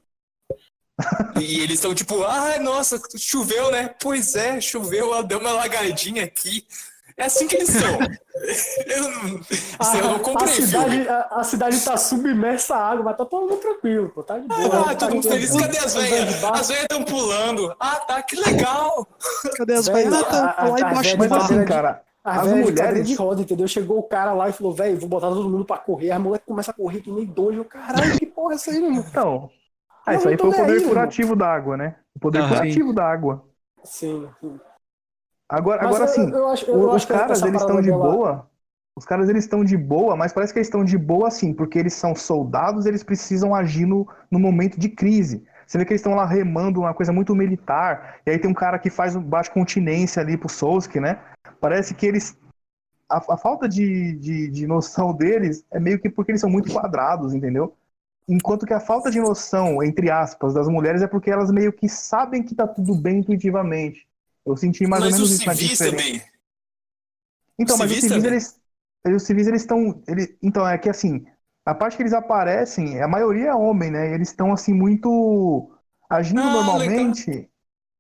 E eles estão tipo, ai, nossa, choveu, né? Pois é, choveu, ela deu uma lagadinha aqui. É assim que eles são. [laughs] eu não, isso eu não a, comprei, filme. cidade, a, a cidade tá submersa à água, mas tá todo mundo tranquilo, pô. Tá de boa. Ah, tá todo mundo de feliz. Cadê as velhas? As velhas estão pulando. Ah, tá, que legal. Cadê as velhas? Ah, tá a- a- lá a embaixo do Mas assim, cara, A as de cadeira mulheres. de roda, entendeu? Chegou o cara lá e falou, velho, vou botar todo mundo pra correr. A mulher começa a correr que nem doido. Caralho, que porra é essa aí, meu irmão? Então. Ah, isso aí foi o poder aí, irmão. curativo da água, né? O poder curativo da água. Sim. sim. Agora, Mas agora eu- sim, eu acho- eu o- os caras, eles estão de boa. Os caras, eles estão de boa, mas parece que eles estão de boa assim, porque eles são soldados, eles precisam agir no, no momento de crise. Você vê que eles estão lá remando uma coisa muito militar, e aí tem um cara que faz um baixa continência ali pro Souski, né? Parece que eles. A, a falta de, de, de noção deles é meio que porque eles são muito quadrados, entendeu? Enquanto que a falta de noção, entre aspas, das mulheres é porque elas meio que sabem que tá tudo bem intuitivamente. Eu senti mais ou Mas menos os isso na diferença. também. Então, Os mas os civis eles, eles- os civis, eles estão. Ele, então, é que assim, a parte que eles aparecem, a maioria é homem, né? Eles estão, assim, muito. Agindo Ah, normalmente.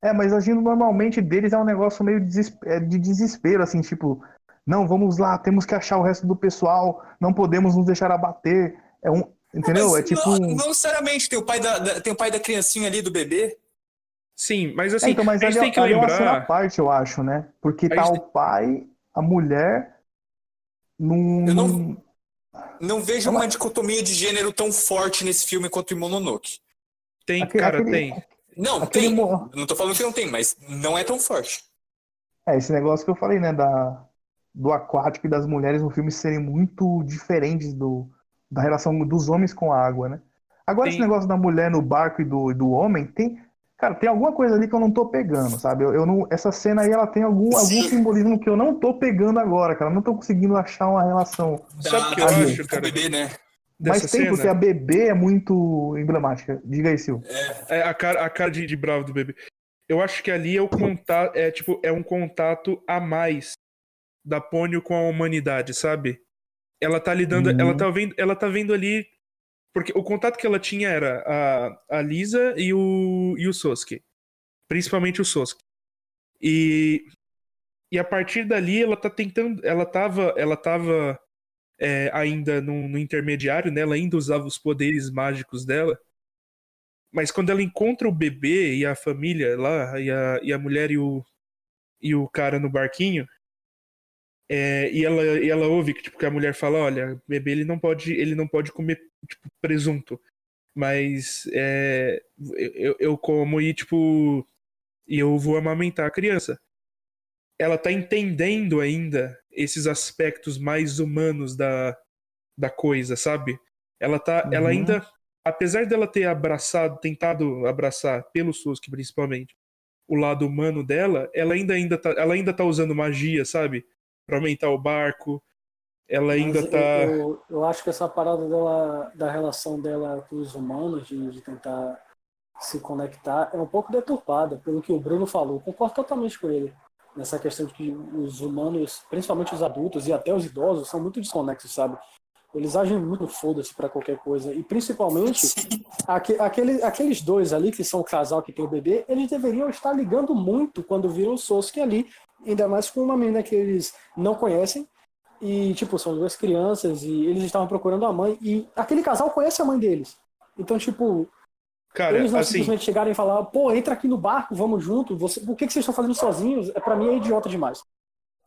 É, mas agindo normalmente deles é um negócio meio é, de desespero, assim, tipo, não, vamos lá, temos que achar o resto do pessoal, não podemos nos deixar abater. É um. Entendeu? Mas É tipo. não, não necessariamente, tem o, pai da, da- tem o pai da criancinha ali, do bebê. Sim, mas É, assim, então, mas a gente ali, tem que ali é uma cena à lembrar. parte, eu acho, né? Porque A tá gente o pai, a mulher, num. Eu não- Não vejo uma dicotomia de gênero tão forte nesse filme quanto em Mononoke. Tem, Aquele- cara, aquele- tem. Não, Aquele tem. mo- Não tô falando que não tem, mas não é tão forte. É, esse negócio que eu falei, né? Da, do aquático e das mulheres no filme serem muito diferentes do, da relação dos homens com a água, né? Agora, esse Tem- negócio da mulher no barco e do, do homem, tem. Cara, tem alguma coisa ali que eu não tô pegando, sabe? Eu, eu não, essa cena aí, ela tem algum, algum Sim. simbolismo que eu não tô pegando agora, cara. Eu não tô conseguindo achar uma relação. Sabe o que eu acho, do cara? bebê, né? Mas tem, cena? porque a bebê é muito emblemática. Diga aí, Sil. É a cara, a cara de, de bravo do bebê. Eu acho que ali é o contato, é tipo, é um contato a mais da Pônio com a humanidade, sabe? Ela tá lidando, Uhum. ela tá vendo, ela tá vendo ali porque o contato que ela tinha era a, a Lisa e o e o Sosuke, principalmente o Sosuke. E e a partir dali ela tá tentando, ela tava, ela tava é, ainda no, no intermediário, né? Ela ainda usava os poderes mágicos dela. Mas quando ela encontra o bebê e a família lá, e a, e a mulher e o, e o cara no barquinho, é, e, ela, e ela ouve que, tipo, que a mulher fala, olha, bebê ele não pode, ele não pode comer tipo, presunto. Mas é, eu, eu como e, tipo, e eu vou amamentar a criança. Ela tá entendendo ainda esses aspectos mais humanos da, da coisa, sabe? Ela tá, ela Uhum. ainda, apesar dela ter abraçado, tentado abraçar pelo Suski principalmente, o lado humano dela, ela ainda ainda tá, ela ainda tá usando magia, sabe? Pra aumentar o barco. Ela ainda Mas tá eu, eu, eu acho que essa parada dela, da relação dela com os humanos, de, de tentar se conectar, é um pouco deturpada, pelo que o Bruno falou. Concordo totalmente com ele. Nessa questão de que os humanos, principalmente os adultos e até os idosos, são muito desconexos, sabe? Eles agem muito foda-se pra qualquer coisa. E principalmente, aque- aquele, aqueles dois ali, que são o casal que tem o bebê, eles deveriam estar ligando muito quando viram o Sosuke ali. Ainda mais com uma menina que eles não conhecem. E, tipo, são duas crianças e eles estavam procurando a mãe. E aquele casal conhece a mãe deles. Então, tipo, Cara, eles não assim, simplesmente chegarem e falar, pô, entra aqui no barco, vamos junto. Você, o que, que vocês estão fazendo sozinhos? É, pra mim é idiota demais.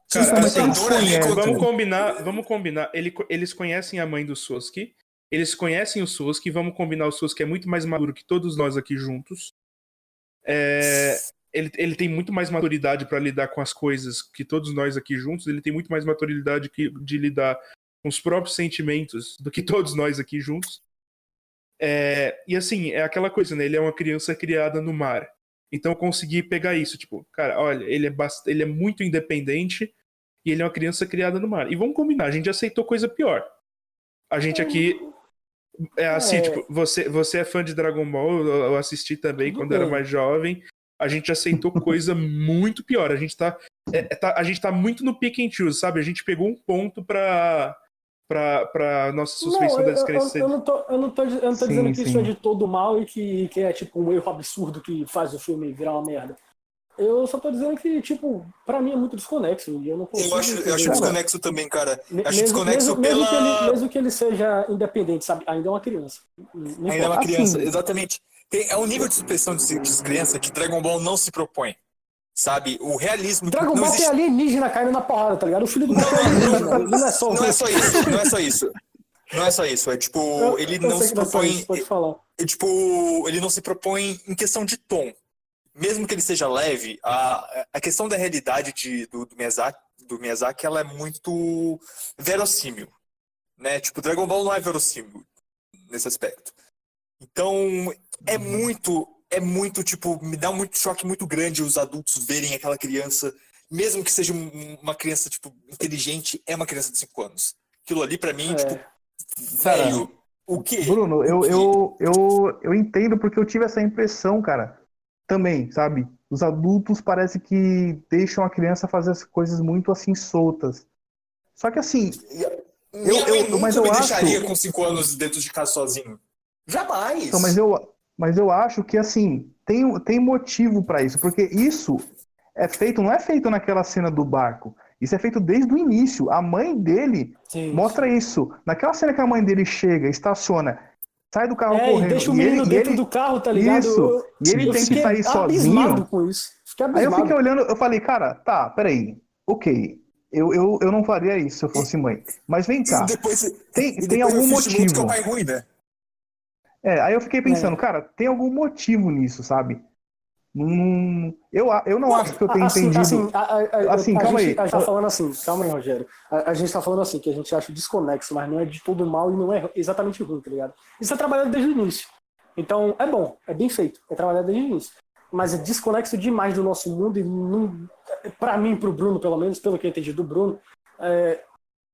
Cara, assim, conhece. vamos combinar, vamos combinar. Ele- eles conhecem a mãe do Sosuke, eles conhecem o Sosuke, vamos combinar o Sosuke é muito mais maduro que todos nós aqui juntos. É, ele, ele tem muito mais maturidade pra lidar com as coisas que todos nós aqui juntos, ele tem muito mais maturidade que, de lidar com os próprios sentimentos do que todos nós aqui juntos. É, e assim, é aquela coisa, né? Ele é uma criança criada no mar. Então eu consegui pegar isso, tipo, cara, olha, ele é, bast... ele é muito independente e ele é uma criança criada no mar. E vamos combinar, a gente aceitou coisa pior. A gente aqui. É assim, É. tipo, você, você é fã de Dragon Ball, eu, assisti também Tudo quando era bem. mais jovem. A gente aceitou coisa muito pior. A gente tá, é, é, tá- a gente tá muito no pick and choose, sabe? A gente pegou um ponto pra, pra, pra nossa suspensão não, da eu, eu, descrença. eu não tô, eu não tô, eu não tô Sim, dizendo que isso é sim. de todo mal e que, que é tipo um erro absurdo que faz o filme virar uma merda. Eu só tô dizendo que, tipo, pra mim é muito desconexo. E eu não consigo Eu acho, eu acho desconexo também, cara. Me- Acho mesmo, desconexo mesmo, mesmo que pela. ele, mesmo que ele seja independente, sabe? Ainda é uma criança. Não Ainda é uma criança, Assim. exatamente. Tem, é um nível de suspensão de descrença que Dragon Ball não se propõe. Sabe? O realismo. Dragon não Ball existe... tem alienígena caindo na porrada, tá ligado? O filho do é alienígena. Ele não é só Não é só isso, não é só isso. Não é só isso, é tipo, Eu- ele eu não se que não é propõe. isso, é, tipo, ele não se propõe em questão de tom. Mesmo que ele seja leve, a, a questão da realidade de, do, do, Miyazaki, do Miyazaki, ela é muito verossímil. Né? Tipo, Dragon Ball não é verossímil nesse aspecto. Então, é muito, é muito, tipo, me dá muito choque muito grande os adultos verem aquela criança, mesmo que seja um- uma criança, tipo, inteligente, é uma criança de 5 anos. Aquilo ali, pra mim, É. tipo, velho, o quê? Bruno, eu, O quê? eu, eu, eu entendo porque eu tive essa impressão, cara. Também, sabe? Os adultos parece que deixam a criança fazer as coisas muito assim soltas. Só que assim, Minha Eu- mãe eu- nunca mas eu me acho- deixaria com 5 anos dentro de casa sozinho. Jamais. Então, mas eu, mas eu acho que assim tem, tem motivo pra isso, porque isso é feito, não é feito naquela cena do barco. Isso é feito desde o início. A mãe dele Sim. mostra isso. Naquela cena que a mãe dele chega, estaciona, sai do carro É, e correndo. deixa o e menino ele, e dentro ele- do carro, tá ligado? Isso. E ele eu tem que fiquei sair abismado sozinho. com isso. Fiquei Aí eu fiquei olhando, eu falei, cara, tá, peraí. Ok. Eu, eu, eu não faria isso se eu fosse mãe. Mas vem cá, E depois, tem, e tem depois algum é motivo. o pai ruim, né? É, aí eu fiquei pensando, cara, tem algum motivo nisso, sabe? Não, eu, eu não acho que eu tenha assim, entendido. Assim, a, a- Assim, a calma gente, aí. A gente tá falando assim, calma aí, Rogério. A, a gente tá falando assim, que a gente acha desconexo, mas não é de todo mal e não é exatamente ruim, tá ligado? Isso é trabalhado desde o início. Então, é bom, é bem feito, é trabalhado desde o início. Mas é desconexo demais do nosso mundo e não, pra mim, pro Bruno, pelo menos, pelo que eu entendi do Bruno, é,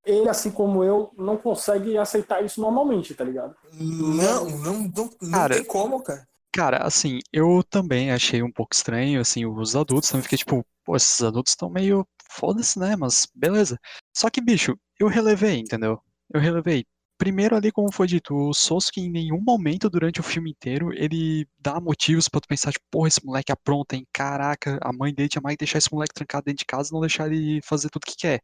ele, assim como eu, não consegue aceitar isso normalmente, tá ligado? Não, não, não, não Cara, tem como, cara. Cara, assim, eu também achei um pouco estranho, assim, os adultos também fiquei tipo, pô, esses adultos estão meio foda-se, né? Mas beleza. Só que, bicho, eu relevei, entendeu? Eu relevei. Primeiro ali, como foi dito, o Sasuke em nenhum momento durante o filme inteiro ele dá motivos pra tu pensar, tipo, porra, esse moleque apronta, hein? Caraca, a mãe dele tinha mais que deixar esse moleque trancado dentro de casa e não deixar ele fazer tudo que quer.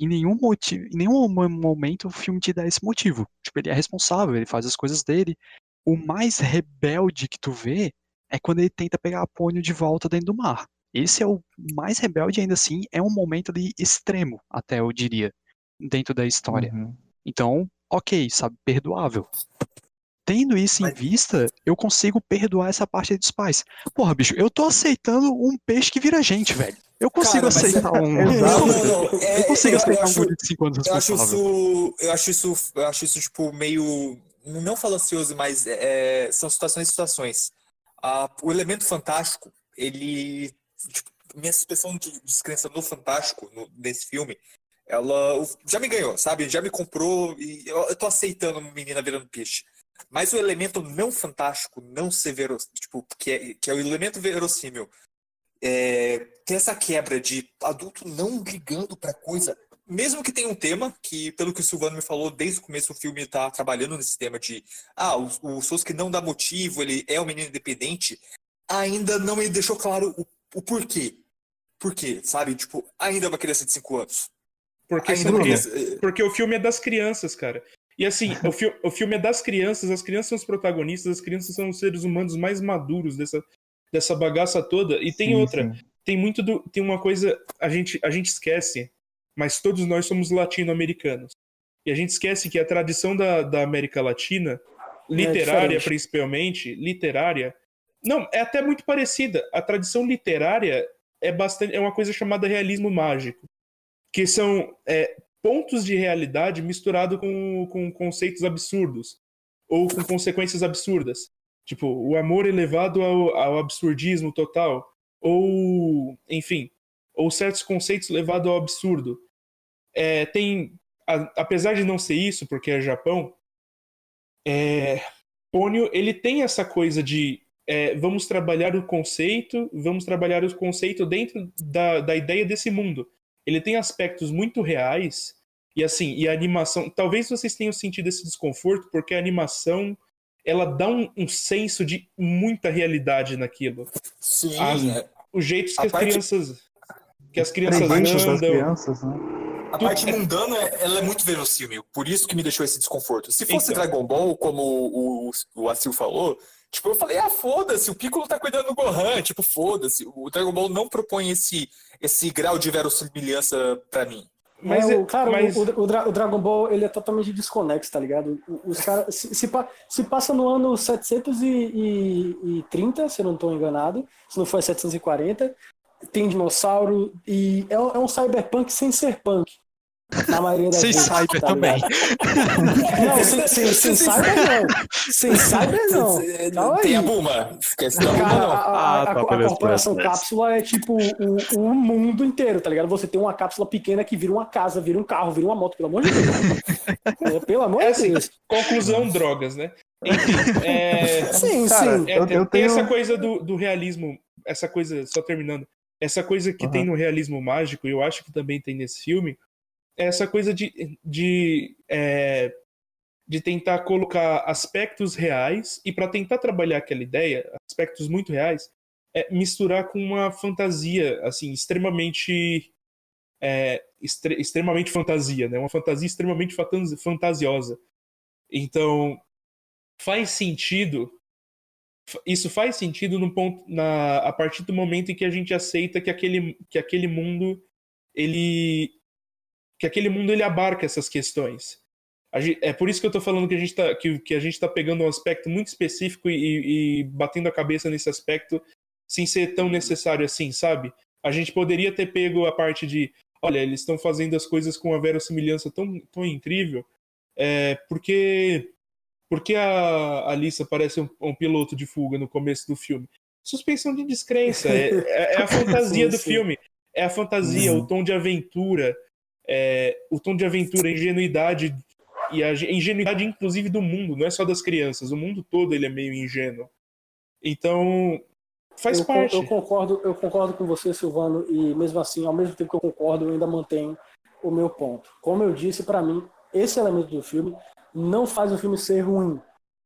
Em nenhum motivo, em nenhum mo- momento o filme te dá esse motivo. Tipo, ele é responsável, ele faz as coisas dele. O mais rebelde que tu vê é quando ele tenta pegar a Pônio de volta dentro do mar. Esse é o mais rebelde, ainda assim, é um momento ali extremo, até eu diria, dentro da história. Uhum. Então, ok, sabe, perdoável. Tendo isso em Mas- vista, eu consigo perdoar essa parte dos pais. Porra, bicho, eu tô aceitando um peixe que vira gente, velho. Eu consigo Cara, mas é- aceitar um. Não, não, não. É, Eu consigo eu, aceitar um acho, guri de 5 anos eu acho isso, eu acho isso, eu acho isso tipo meio não falacioso, mas é, são situações e situações. Ah, o elemento fantástico, ele, tipo, minha suspensão de descrença no fantástico no- nesse filme, ela já me ganhou, sabe? Já me comprou e eu, eu tô aceitando uma menina virando peixe. Mas o elemento não fantástico, não verossímil, tipo, que é, que é o elemento verossímil, é, tem essa quebra de adulto não ligando pra coisa, mesmo que tenha um tema, que pelo que o Silvano me falou, desde o começo o filme tá trabalhando nesse tema de ah, o, o Sasuke não dá motivo, ele é um menino independente, ainda não me deixou claro o, o porquê. Por quê, sabe? Tipo, ainda é uma criança de 5 anos. Porque, Ainda é criança- porque o filme é das crianças, cara. E assim, [laughs] o, fi- o filme é das crianças, as crianças são os protagonistas, as crianças são os seres humanos mais maduros dessa, dessa bagaça toda. E tem Sim, outra, sim. Tem muito do. Tem uma coisa, a gente, a gente esquece, mas todos nós somos latino-americanos. E a gente esquece que a tradição da, da América Latina, literária diferente. principalmente, literária. Não, é até muito parecida. A tradição literária é bastante. É uma coisa chamada realismo mágico. Que são é, pontos de realidade misturado com, com conceitos absurdos. Ou com consequências absurdas. Tipo, o amor elevado ao, ao absurdismo total. Ou, enfim, ou certos conceitos levados ao absurdo. É, tem, a- apesar de não ser isso, porque é Japão, é, Pônio, ele tem essa coisa de é, vamos trabalhar o conceito, vamos trabalhar o conceito dentro da, da ideia desse mundo. Ele tem aspectos muito reais, e assim, e a animação, talvez vocês tenham sentido esse desconforto, porque a animação, ela dá um, um senso de muita realidade naquilo. Sim, Ah, é. Os jeitos que A as parte- crianças que as crianças andam, crianças, né? A parte mundana, ela é muito verossímil, por isso que me deixou esse desconforto. Se fosse Então. Dragon Ball, como o, o, o Asil falou, tipo, eu falei, ah, foda-se, o Piccolo tá cuidando do Gohan, tipo, foda-se. O Dragon Ball não propõe esse, esse grau de verossimilhança pra mim. Mas é, é- o, cara, mas- o, o o Dragon Ball ele é totalmente desconexo, tá ligado? Os caras se, se, se passa no ano 730, se eu não estou enganado, se não for 740, tem dinossauro e é, é um cyberpunk sem ser punk. Na maioria das Sem vezes. cyber tá também. Não, sem, sem, sem cyber não. Sem cyber não. Calma aí. Tem a Buma, esquece da Buma não. a, a- Ah, tá, a- a corporação cápsula é tipo o, o mundo inteiro, tá ligado? Você tem uma cápsula pequena que vira uma casa, vira um carro, vira uma moto, pelo amor de Deus. [laughs] É, pelo amor É de assim, Deus. conclusão, drogas, né? Enfim, é, [laughs] Sim, Cara, sim. é, eu- tem, eu tem tenho- essa coisa do, do realismo essa coisa, só terminando, essa coisa que Aham. tem no realismo mágico, e eu acho que também tem nesse filme, essa coisa de, de, é, de tentar colocar aspectos reais e para tentar trabalhar aquela ideia, aspectos muito reais, é misturar com uma fantasia, assim, extremamente é, extre- extremamente fantasia, né? Uma fantasia extremamente fantasiosa. Então, faz sentido. Isso faz sentido no ponto, na, a partir do momento em que a gente aceita que aquele, que aquele mundo ele que aquele mundo ele abarca essas questões. A gen- é por isso que eu tô falando que a gente tá, que, que a gente tá pegando um aspecto muito específico e, e batendo a cabeça nesse aspecto sem ser tão necessário assim, sabe? A gente poderia ter pego a parte de, olha, eles estão fazendo as coisas com uma verossimilhança tão, tão incrível, é, porque porque a Alissa parece um, um piloto de fuga no começo do filme? Suspensão de descrença, é, é- é a [laughs] fantasia Sim, do sim. filme, é a fantasia, o tom de aventura, é, o tom de aventura, a ingenuidade e a ge- ingenuidade inclusive do mundo, não é só das crianças, o mundo todo ele é meio ingênuo. Então, faz eu, parte. eu concordo, eu concordo com você, Silvano, e mesmo assim, ao mesmo tempo que eu concordo, eu ainda mantenho o meu ponto. Como eu disse, pra mim, esse elemento do filme não faz o filme ser ruim.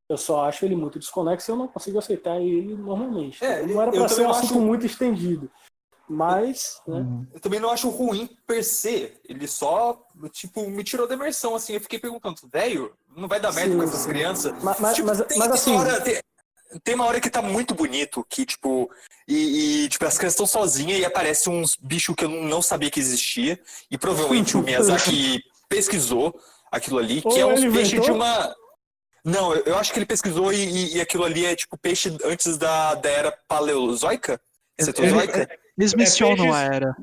Eu só acho ele muito desconexo e eu não consigo aceitar ele normalmente. É, não era pra ser um acho- assunto muito estendido. Mas, né, Eu também não acho ruim per se. Ele só, tipo, me tirou da imersão, assim. Eu fiquei perguntando, velho, não vai dar merda Sim, com essas sim. crianças? mas, mas, Tipo, mas, tem, mas tem assim, uma hora, tem, tem uma hora que tá muito bonito, que, tipo, e, e, tipo, as crianças estão sozinhas e aparece uns bichos que eu não sabia que existia. E provavelmente o Miyazaki [laughs] pesquisou aquilo ali, que Ou é uns ele peixes de uma. Não, eu, eu acho que ele pesquisou e, e- e aquilo ali é tipo peixe antes da, da era paleozoica? Cetozoica? Eles É, mencionam peixes- a era.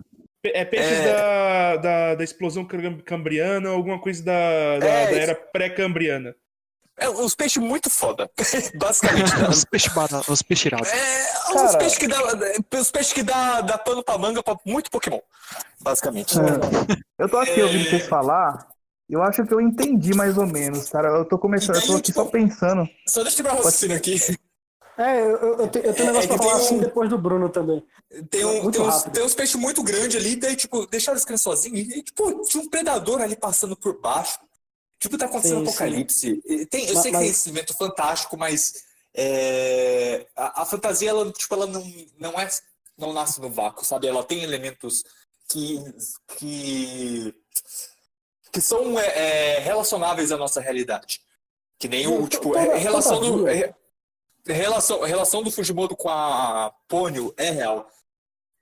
É peixes É. Da, da, da explosão cam- cambriana, alguma coisa da, da, É, da era pré-cambriana. É uns peixes muito foda, [laughs] basicamente. né? Os peixes os peixes irados. É, uns peixes que dá, os peixes que dá, dá pano pra manga pra muito Pokémon, basicamente. Eu tô aqui ouvindo vocês falar, eu acho que eu entendi mais ou menos, cara. Eu tô começando, eu tô aqui só pensando. Só deixa eu tirar o raciocínio aqui. É, eu, eu, tenho, eu tenho um É, negócio é pra falar assim um- depois do Bruno também. Tem, um, tem, uns, tem uns peixes muito grandes ali, daí, tipo, deixaram as crianças sozinhas e, tipo, tinha um predador ali passando por baixo. Tipo, tá acontecendo Sim, um apocalipse. Tem, eu Ma- sei que mas- tem esse evento fantástico, mas é, a, a fantasia, ela, tipo, ela não, não é. Não nasce no vácuo, sabe? Ela tem elementos que. que, que são é, é, relacionáveis à nossa realidade. Que nem o, tipo, a relação do. é, relação, a relação do Fujimoto com a Pônio é real.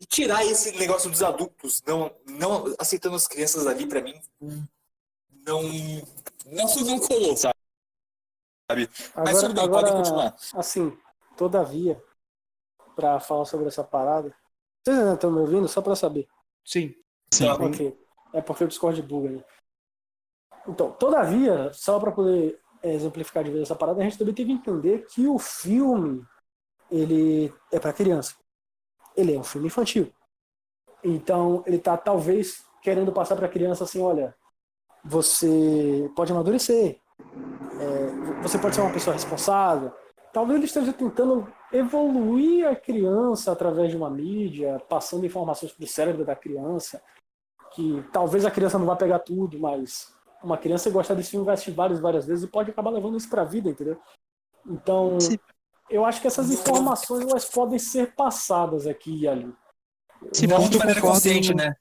E tirar esse negócio dos adultos, não, não aceitando as crianças ali, pra mim, não, não, não colou, sabe? Mas Agora, tudo bem, agora podem continuar. assim, todavia, pra falar sobre essa parada, vocês ainda estão me ouvindo? Só pra saber. Sim. Sim. Tá. Ok. É porque o Discord buga, né? Então, todavia, só para poder exemplificar de vez essa parada, a gente também tem que entender que o filme ele é para criança. Ele é um filme infantil. Então, ele tá talvez querendo passar para criança assim, olha, você pode amadurecer. É, você pode ser uma pessoa responsável. Talvez ele esteja tentando evoluir a criança através de uma mídia, passando informações para o cérebro da criança que talvez a criança não vá pegar tudo, mas uma criança gostar desse filme vai assistir várias, várias vezes e pode acabar levando isso pra vida, entendeu? Então, Se- eu acho que essas informações elas podem ser passadas aqui e ali. Se ponto de maneira concordo- consciente, né?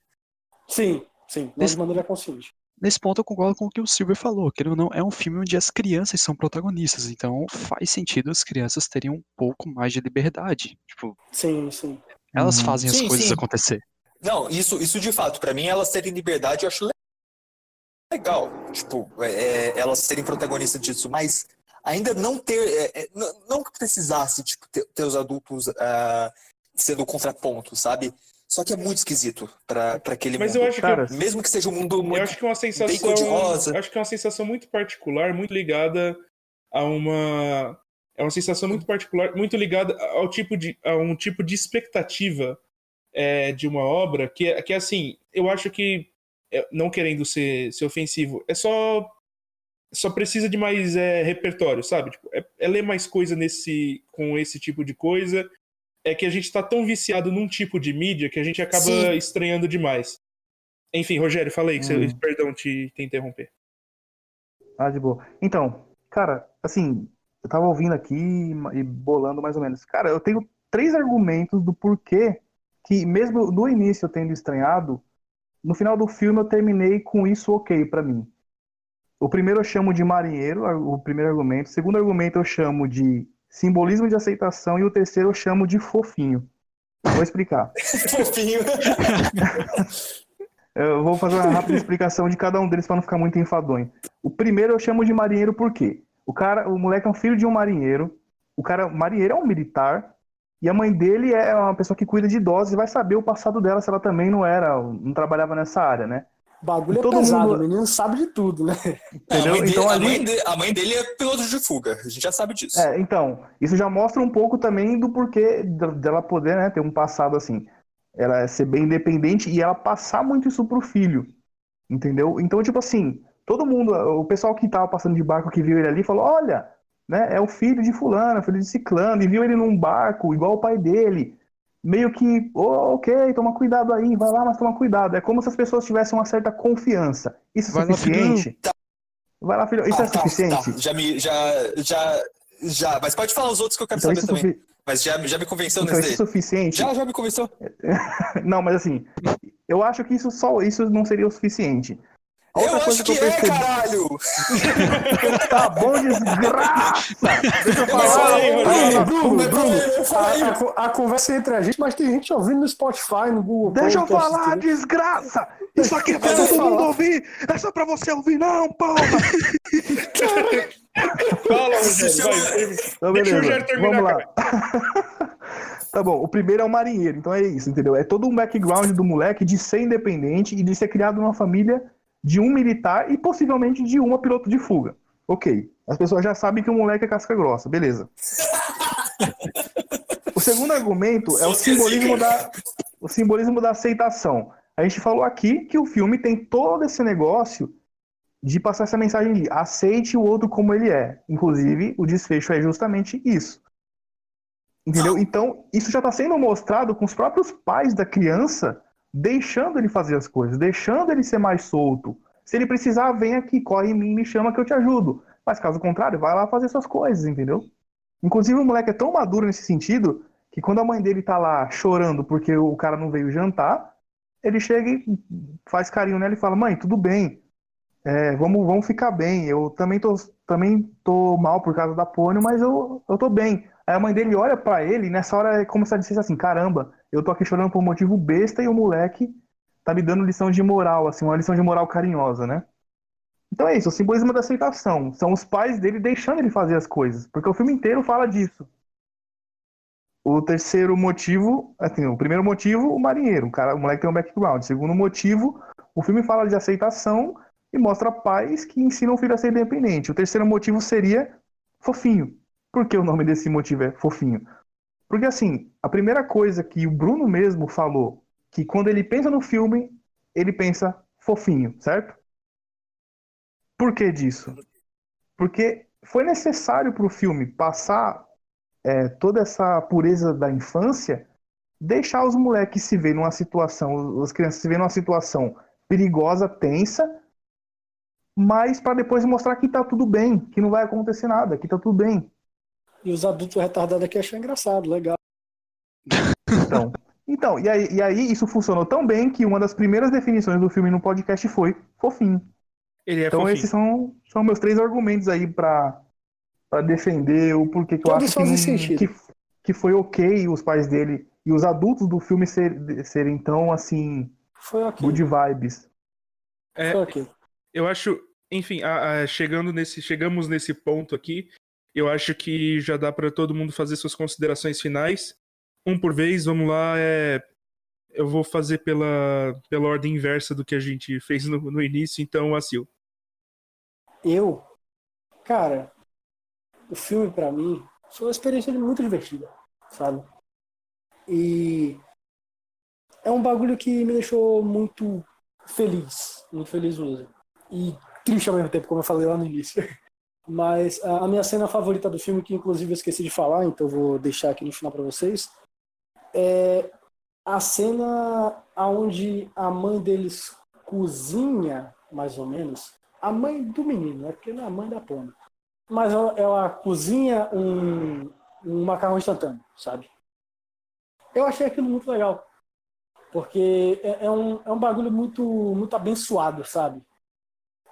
Sim, sim, não Esse- de maneira consciente. Nesse ponto eu concordo com o que o Silver falou, que ou não é um filme onde as crianças são protagonistas, então faz sentido as crianças terem um pouco mais de liberdade. Tipo, Sim, sim. elas fazem as Sim, coisas sim. acontecer. Não, isso, isso de fato, pra mim, elas terem liberdade, eu acho legal. Tipo, é, é, elas serem protagonistas disso, mas ainda não ter. é, é, não, que precisasse, tipo, ter, ter os adultos ah, sendo o contraponto, sabe? Só que é muito esquisito pra, pra aquele Mas mundo. eu acho que Mesmo que seja um mundo Eu muito. acho que é uma bem sensação. cor-de-rosa. Acho que é uma sensação muito particular, muito ligada a uma. É uma sensação muito particular, muito ligada ao tipo de, a um tipo de expectativa é, de uma obra que, é- que assim, eu acho que, não querendo ser, ser ofensivo, é só só precisa de mais é, repertório, sabe? Tipo, é, é ler mais coisa nesse com esse tipo de coisa é que a gente tá tão viciado num tipo de mídia que a gente acaba Sim. estranhando demais. Enfim, Rogério, fala aí, que você, Hum. perdão te, te interromper. Ah, de boa. Então, cara, assim, eu tava ouvindo aqui e bolando mais ou menos. Cara, eu tenho três argumentos do porquê que, mesmo no início eu tendo estranhado, no final do filme eu terminei com isso ok pra mim. O primeiro eu chamo de marinheiro, o primeiro argumento. O segundo argumento eu chamo de simbolismo de aceitação. E o terceiro eu chamo de fofinho. Vou explicar. [laughs] Fofinho. [laughs] Eu vou fazer uma rápida explicação de cada um deles para não ficar muito enfadonho. O primeiro eu chamo de marinheiro por quê? O cara, o moleque é um filho de um marinheiro. O cara, o marinheiro é um militar. E a mãe dele é uma pessoa que cuida de idosos e vai saber o passado dela se ela também não era, não trabalhava nessa área, né? O bagulho é todo pesado, mundo- o menino sabe de tudo, né? A Entendeu? mãe, dele, Então a, ali- mãe de- a mãe dele é piloto de fuga. A gente já sabe disso. É, então, isso já mostra um pouco também do porquê de- dela poder, né, ter um passado assim. Ela ser bem independente e ela passar muito isso pro filho. Entendeu? Então, tipo assim, todo mundo, o pessoal que tava passando de barco que viu ele ali falou: olha, né, é o filho de fulano, filho de ciclano, e viu ele num barco igual o pai dele. Meio que, oh, ok, toma cuidado aí, vai lá, mas toma cuidado. É como se as pessoas tivessem uma certa confiança. Isso é Vai lá, suficiente? Vai lá, filho. Isso Ah, é tá, suficiente? tá. Já me. Já, já, já. Mas pode falar os outros que eu quero Então, saber é também. sufi- Mas já, já me convenceu então, isso é nesse suficiente? Já, já me convenceu. [laughs] Não, mas assim, eu acho que isso só isso não seria o suficiente. A Eu acho que, é, caralho! [laughs] Tá bom, desgraça! Deixa eu Mas falar. aí, Rogério, Bruno, Bruno, aí. a, a a conversa é entre a gente, mas tem gente ouvindo no Spotify, no Google Deixa eu falar, desgraça! Isso aqui é pra eu todo mundo falar. ouvir! É só pra você ouvir, não, porra! Fala, [laughs] Rogério, Se vai. Então, Deixa o Rogério terminar, vamos lá. [laughs] tá bom, o primeiro é o marinheiro, então é isso, entendeu? É todo um background do moleque de ser independente e de ser criado numa família de um militar e possivelmente de uma piloto de fuga. Ok, as pessoas já sabem que o moleque é casca grossa, beleza. [laughs] O segundo argumento é o simbolismo da, o simbolismo da aceitação. A gente falou aqui que o filme tem todo esse negócio de passar essa mensagem de aceite o outro como ele é. Inclusive, o desfecho é justamente isso. Entendeu? Então, isso já está sendo mostrado com os próprios pais da criança, deixando ele fazer as coisas, deixando ele ser mais solto. Se ele precisar, vem aqui, corre em mim, me chama que eu te ajudo. Mas caso contrário, vai lá fazer suas coisas, entendeu? Inclusive, o moleque é tão maduro nesse sentido que quando a mãe dele tá lá chorando porque o cara não veio jantar, ele chega e faz carinho nela e fala: Mãe, tudo bem, é, vamos, vamos ficar bem. Eu também tô, também tô mal por causa da pônei, mas eu, eu tô bem. Aí a mãe dele olha pra ele e nessa hora é como se ela dissesse assim: Caramba, eu tô aqui chorando por um motivo besta e o moleque tá me dando lição de moral, assim, uma lição de moral carinhosa, né? Então é isso, o simbolismo da aceitação. São os pais dele deixando ele fazer as coisas, porque o filme inteiro fala disso. O terceiro motivo, assim, o primeiro motivo, o marinheiro, o cara, o moleque tem um background. O segundo motivo, o filme fala de aceitação e mostra pais que ensinam o filho a ser independente. O terceiro motivo seria fofinho. Por que o nome desse motivo é fofinho? Porque assim, a primeira coisa que o Bruno mesmo falou, que quando ele pensa no filme, ele pensa fofinho, certo? Por que disso? Porque foi necessário para o filme passar é, toda essa pureza da infância, deixar os moleques se ver numa situação, as crianças se ver numa situação perigosa, tensa, mas para depois mostrar que tá tudo bem, que não vai acontecer nada, que tá tudo bem. E os adultos retardados aqui acham engraçado, legal. Então, então e, aí, e aí isso funcionou tão bem que uma das primeiras definições do filme no podcast foi fofinho. Ele é Então fofinho. esses são, são meus três argumentos aí para para defender o porquê que eu Todos acho que, que, que foi ok os pais dele e os adultos do filme ser, serem tão assim Foi ok. good vibes. É, Foi ok. eu acho, enfim, a- a- chegando nesse, chegamos nesse ponto aqui, eu acho que já dá pra todo mundo fazer suas considerações finais. Um por vez, vamos lá. É, eu vou fazer pela, pela ordem inversa do que a gente fez no, no início, então, Acil. Eu, cara, o filme pra mim foi uma experiência muito divertida, sabe? E é um bagulho que me deixou muito feliz, muito feliz mesmo. E triste ao mesmo tempo, como eu falei lá no início. [laughs] Mas a minha cena favorita do filme, que inclusive eu esqueci de falar, então vou deixar aqui no final pra vocês, é a cena onde a mãe deles cozinha, mais ou menos, a mãe do menino, né? Porque não é a mãe da Pona. Mas ela, ela cozinha um, um macarrão instantâneo, sabe? Eu achei aquilo muito legal. Porque é, é um, é um bagulho muito, muito abençoado, sabe?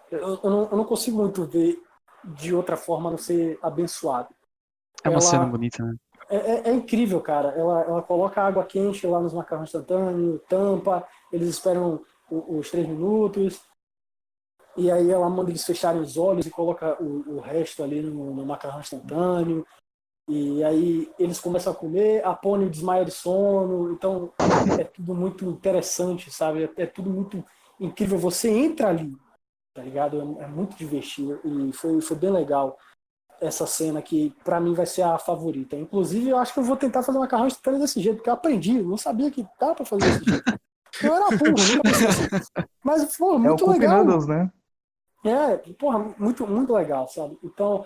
Eu, eu, não, eu não consigo muito ver de outra forma a não ser abençoado. É uma Ela- cena bonita, né? É, é- é incrível, cara. Ela, ela coloca água quente lá nos macarrões instantâneos, tampa, eles esperam o- os três minutos, e aí ela manda eles fecharem os olhos e coloca o, o resto ali no, no macarrão instantâneo. E aí eles começam a comer, a Pony desmaia de sono, então é tudo muito interessante, sabe? É, é tudo muito incrível. Você entra ali, tá ligado? É, é muito divertido e foi, foi bem legal essa cena que pra mim vai ser a favorita. Inclusive, eu acho que eu vou tentar fazer macarrão instantâneo desse jeito, porque eu aprendi, eu não sabia que dá pra fazer desse jeito. Eu era burro, assim. Mas, pô, É muito Cook legal. Né? É, porra, muito, muito legal, sabe? Então,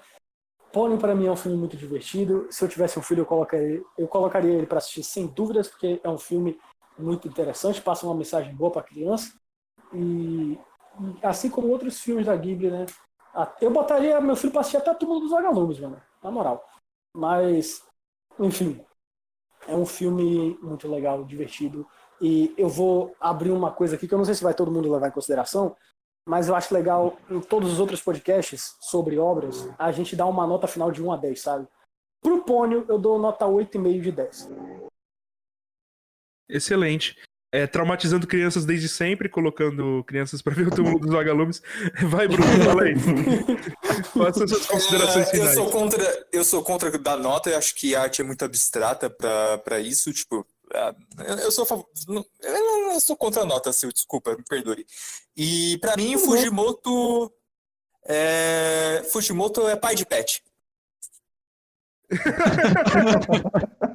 Pony pra mim é um filme muito divertido. Se eu tivesse um filho, eu colocaria, eu colocaria ele pra assistir sem dúvidas, porque é um filme muito interessante, passa uma mensagem boa pra criança. E assim como outros filmes da Ghibli, né? Eu botaria meu filho pra assistir até Túmulo dos Vagalumes, mano, na moral. Mas, enfim, é um filme muito legal, divertido. E eu vou abrir uma coisa aqui que eu não sei se vai todo mundo levar em consideração, mas eu acho legal em todos os outros podcasts sobre obras, a gente dá uma nota final de 1 a 10, sabe? Pro Pônio, eu dou nota 8,5 de 10. Excelente. É, traumatizando crianças desde sempre, colocando crianças pra ver o túmulo dos vagalumes. [laughs] Vai, Bruno, fala aí. [laughs] Quais são suas considerações É, eu finais? sou contra, eu sou contra dar nota, eu acho que a arte é muito abstrata pra pra isso, tipo, ah, eu eu sou a fav- não- eu não- eu sou contra a nota, seu, desculpa, me perdoe. E pra mim, o Fujimoto é, Fujimoto é pai de pet. [laughs]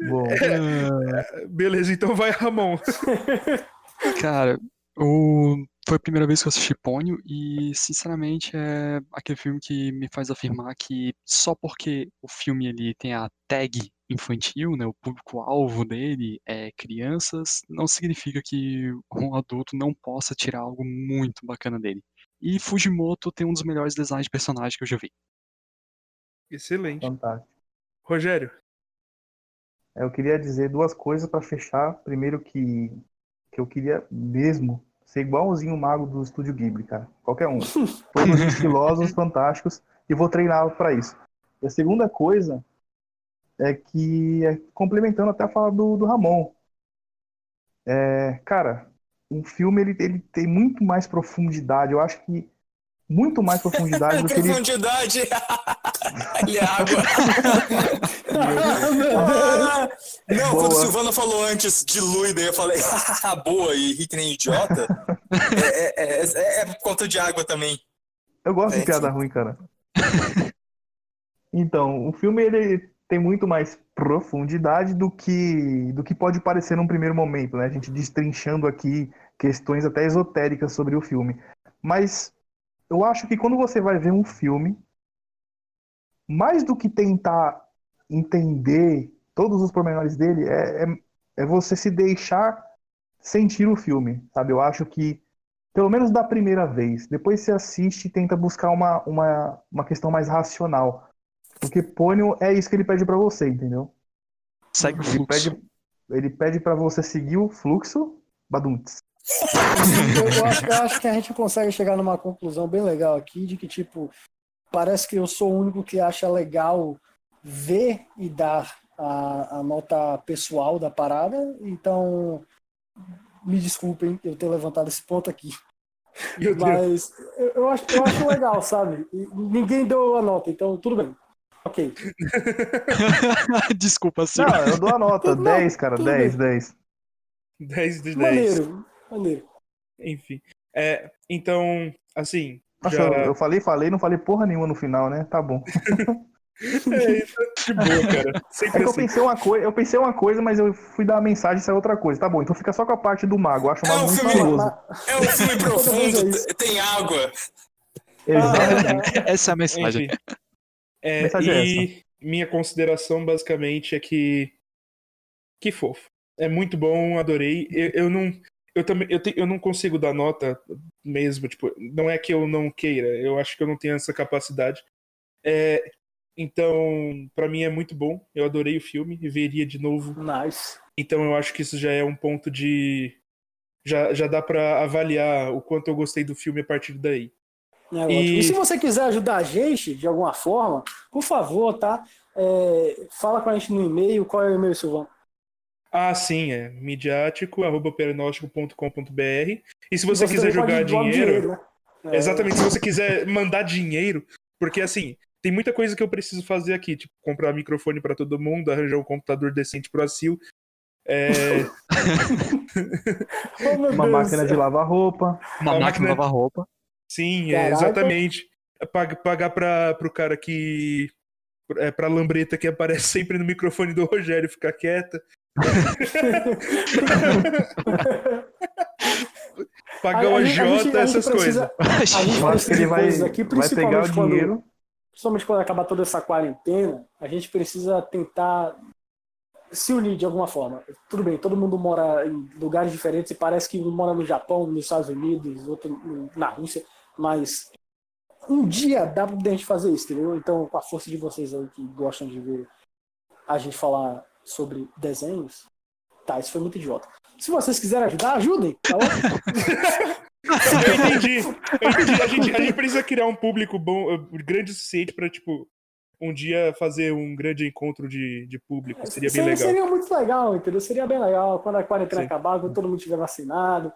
Bom, Ah, [laughs] Beleza, então vai, Ramon. [laughs] Cara, o... foi a primeira vez que eu assisti Pônio e, sinceramente, é aquele filme que me faz afirmar que só porque o filme ele tem a tag infantil, né, o público-alvo dele é crianças, não significa que um adulto não possa tirar algo muito bacana dele. E Fujimoto tem um dos melhores designs de personagem que eu já vi. Excelente. fantástico. Rogério, Eu queria dizer duas coisas pra fechar. Primeiro que, que eu queria mesmo ser igualzinho o mago do Estúdio Ghibli, cara. Qualquer um. [laughs] Todos estilosos, fantásticos. E vou treinar pra isso. E a segunda coisa é que, é, complementando até a fala do, do Ramon, é, cara, o filme ele, ele tem muito mais profundidade. Eu acho que muito mais profundidade do que ele Profundidade. [laughs] Ele é água. Ah, [laughs] não, Boa. quando o Silvano falou antes de Luida, eu falei, [laughs] "Ah, boa, e ri que nem idiota. É, é, é, é por conta de água também. Eu gosto É, de piada sim. ruim, cara. Então, o filme ele tem muito mais profundidade do que do que pode parecer num primeiro momento, né? A gente destrinchando aqui questões até esotéricas sobre o filme. Mas eu acho que quando você vai ver um filme, mais do que tentar entender todos os pormenores dele, é, é, é você se deixar sentir o filme, sabe? Eu acho que pelo menos da primeira vez. Depois você assiste e tenta buscar uma, uma, uma questão mais racional. Porque Pônio é isso que ele pede pra você, entendeu? Segue o Ele fluxo. pede, ele pede para você seguir o fluxo Baduntes. Eu, eu acho, eu acho que a gente consegue chegar numa conclusão bem legal aqui de que, tipo, parece que eu sou o único que acha legal ver e dar a, a nota pessoal da parada, então me desculpem eu ter levantado esse ponto aqui. Meu. Mas eu, eu acho, eu acho legal, sabe? E ninguém deu a nota, então tudo bem. Ok. [laughs] Desculpa, Silvio. Não, eu dou a nota. Não, 10, cara. tudo 10, bem. 10. 10 de 10. Maneiro, maneiro. Enfim. É, então, assim. Nossa, já... eu, eu falei, falei, não falei porra nenhuma no final, né? Tá bom. [laughs] É, isso é de boa, cara. É que eu assim. pensei uma coisa, eu pensei uma coisa, mas eu fui dar a mensagem e saiu outra coisa. Tá bom, então fica só com a parte do mago. Eu acho o É mago um muito filme- famoso. É um filme profundo, é tem água. Exatamente. [laughs] Essa é a mensagem. É, Mensagem é e minha consideração basicamente é que Que fofo. É muito bom, adorei. Eu, eu não. Eu também eu, te- eu não consigo dar nota mesmo, tipo, não é que eu não queira, eu acho que eu não tenho essa capacidade. É, então, pra mim é muito bom. Eu adorei o filme e veria de novo. Nice. Então eu acho que isso já é um ponto de já, já dá pra avaliar o quanto eu gostei do filme a partir daí. É. E- E se você quiser ajudar a gente de alguma forma, por favor, tá? É, fala com a gente no e-mail. Qual é o e-mail, Silvão? Ah, sim, é midiático@pernóstico.com.br. E se você, Você quiser jogar doar dinheiro, né? É, exatamente, se você quiser mandar dinheiro, porque assim, tem muita coisa que eu preciso fazer aqui, tipo comprar microfone pra todo mundo, arranjar um computador decente pro Acil. É, [laughs] Oh, meu Uma Deus. máquina de lavar roupa. Uma máquina máquina- de lavar roupa. sim, é, exatamente. Pag- Pagar pra, pro cara que. É, pra lambreta que aparece [laughs] sempre no microfone do Rogério ficar quieta. [laughs] Pagar o A- a gente- a AJ, gente- a gente essas coisas. precisa- [laughs] A gente que ele vai, coisas aqui, vai pegar o principalmente quando- dinheiro. principalmente quando acabar toda essa quarentena, a gente precisa tentar se unir de alguma forma. Tudo bem, todo mundo mora em lugares diferentes e parece que um mora no Japão, nos Estados Unidos, outro na Rússia, mas um dia dá pra gente fazer isso, entendeu? Então, com a força de vocês aí que gostam de ver a gente falar sobre desenhos, tá, isso foi muito idiota. Se vocês quiserem ajudar, ajudem, tá bom? [laughs] Eu entendi. Eu entendi. A gente, a gente precisa criar um público bom, eh, grande o suficiente pra, tipo, um dia fazer um grande encontro de, de público. Seria bem legal. Seria muito legal, entendeu? Seria bem legal quando a quarentena Sim. acabar, quando todo mundo estiver vacinado,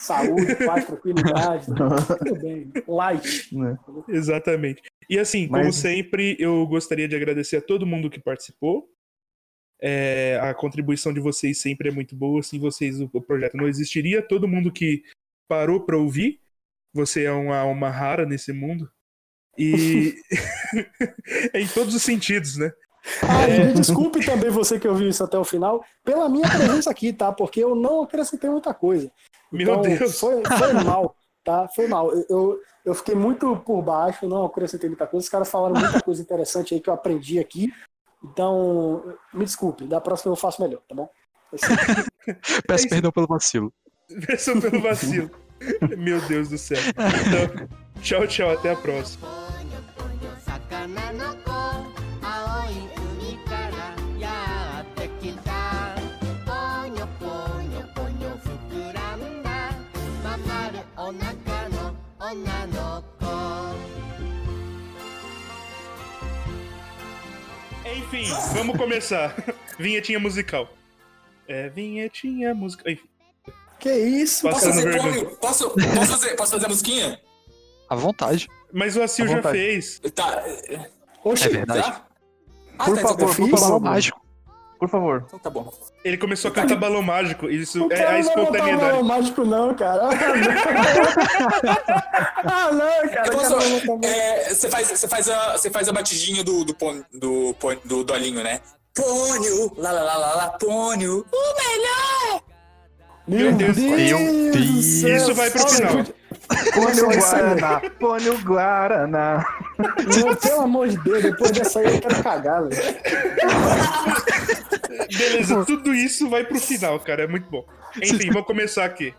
saúde, [laughs] paz, tranquilidade, tudo bem. [laughs] Light. né? Exatamente. E assim, Mas- como sempre, eu gostaria de agradecer a todo mundo que participou. É, a contribuição de vocês sempre é muito boa. Sem vocês, o, o projeto não existiria. Todo mundo que parou pra ouvir, você é uma alma rara nesse mundo. E é [laughs] [laughs] em todos os sentidos, né? Ah, e me desculpe também você que ouviu isso até o final, pela minha presença aqui, tá? Porque eu não acrescentei muita coisa. Meu Então, Deus. Foi, foi mal, tá? Foi mal. Eu, eu, eu fiquei muito por baixo, não acrescentei muita coisa. Os caras falaram muita coisa interessante aí que eu aprendi aqui. Então, me desculpe, da próxima eu faço melhor, tá bom? [laughs] Peço isso. perdão pelo vacilo. Peçam pelo vacilo. [laughs] Meu Deus do céu. Então, tchau, tchau. Até a próxima. Enfim, vamos começar. [laughs] Vinhetinha musical. É, vinhetinha musical. Enfim, Que isso? Posso fazer. Pônio? Posso, posso, fazer, posso fazer a musiquinha? À vontade. Mas o Acil já vontade. fez. Tá. Oxi, É verdade. Já? Ah, Por tá, favor, então por favor. Mágico. Por favor. Então tá bom. Ele começou a cantar balão mágico. Isso O é a não espontaneidade. balão mágico, não, cara. Ah, não, [laughs] ah, não cara. Eu o posso- cara não vai botar balão- é, Você faz, você faz, a, você faz a batidinha do, do, do, pônio- do dolinho, né? Pônio, lá, lá, lá, lá, lá, pônio. O melhor! Meu Deus. Meu do Deus. céu. Isso vai pro final. podia- Põe o aí. Guaraná, põe o Guaraná. Não, Pelo amor de Deus, depois dessa aí eu quero cagar, velho. Beleza, tudo isso vai pro final, cara. É muito bom. Enfim, vou começar aqui.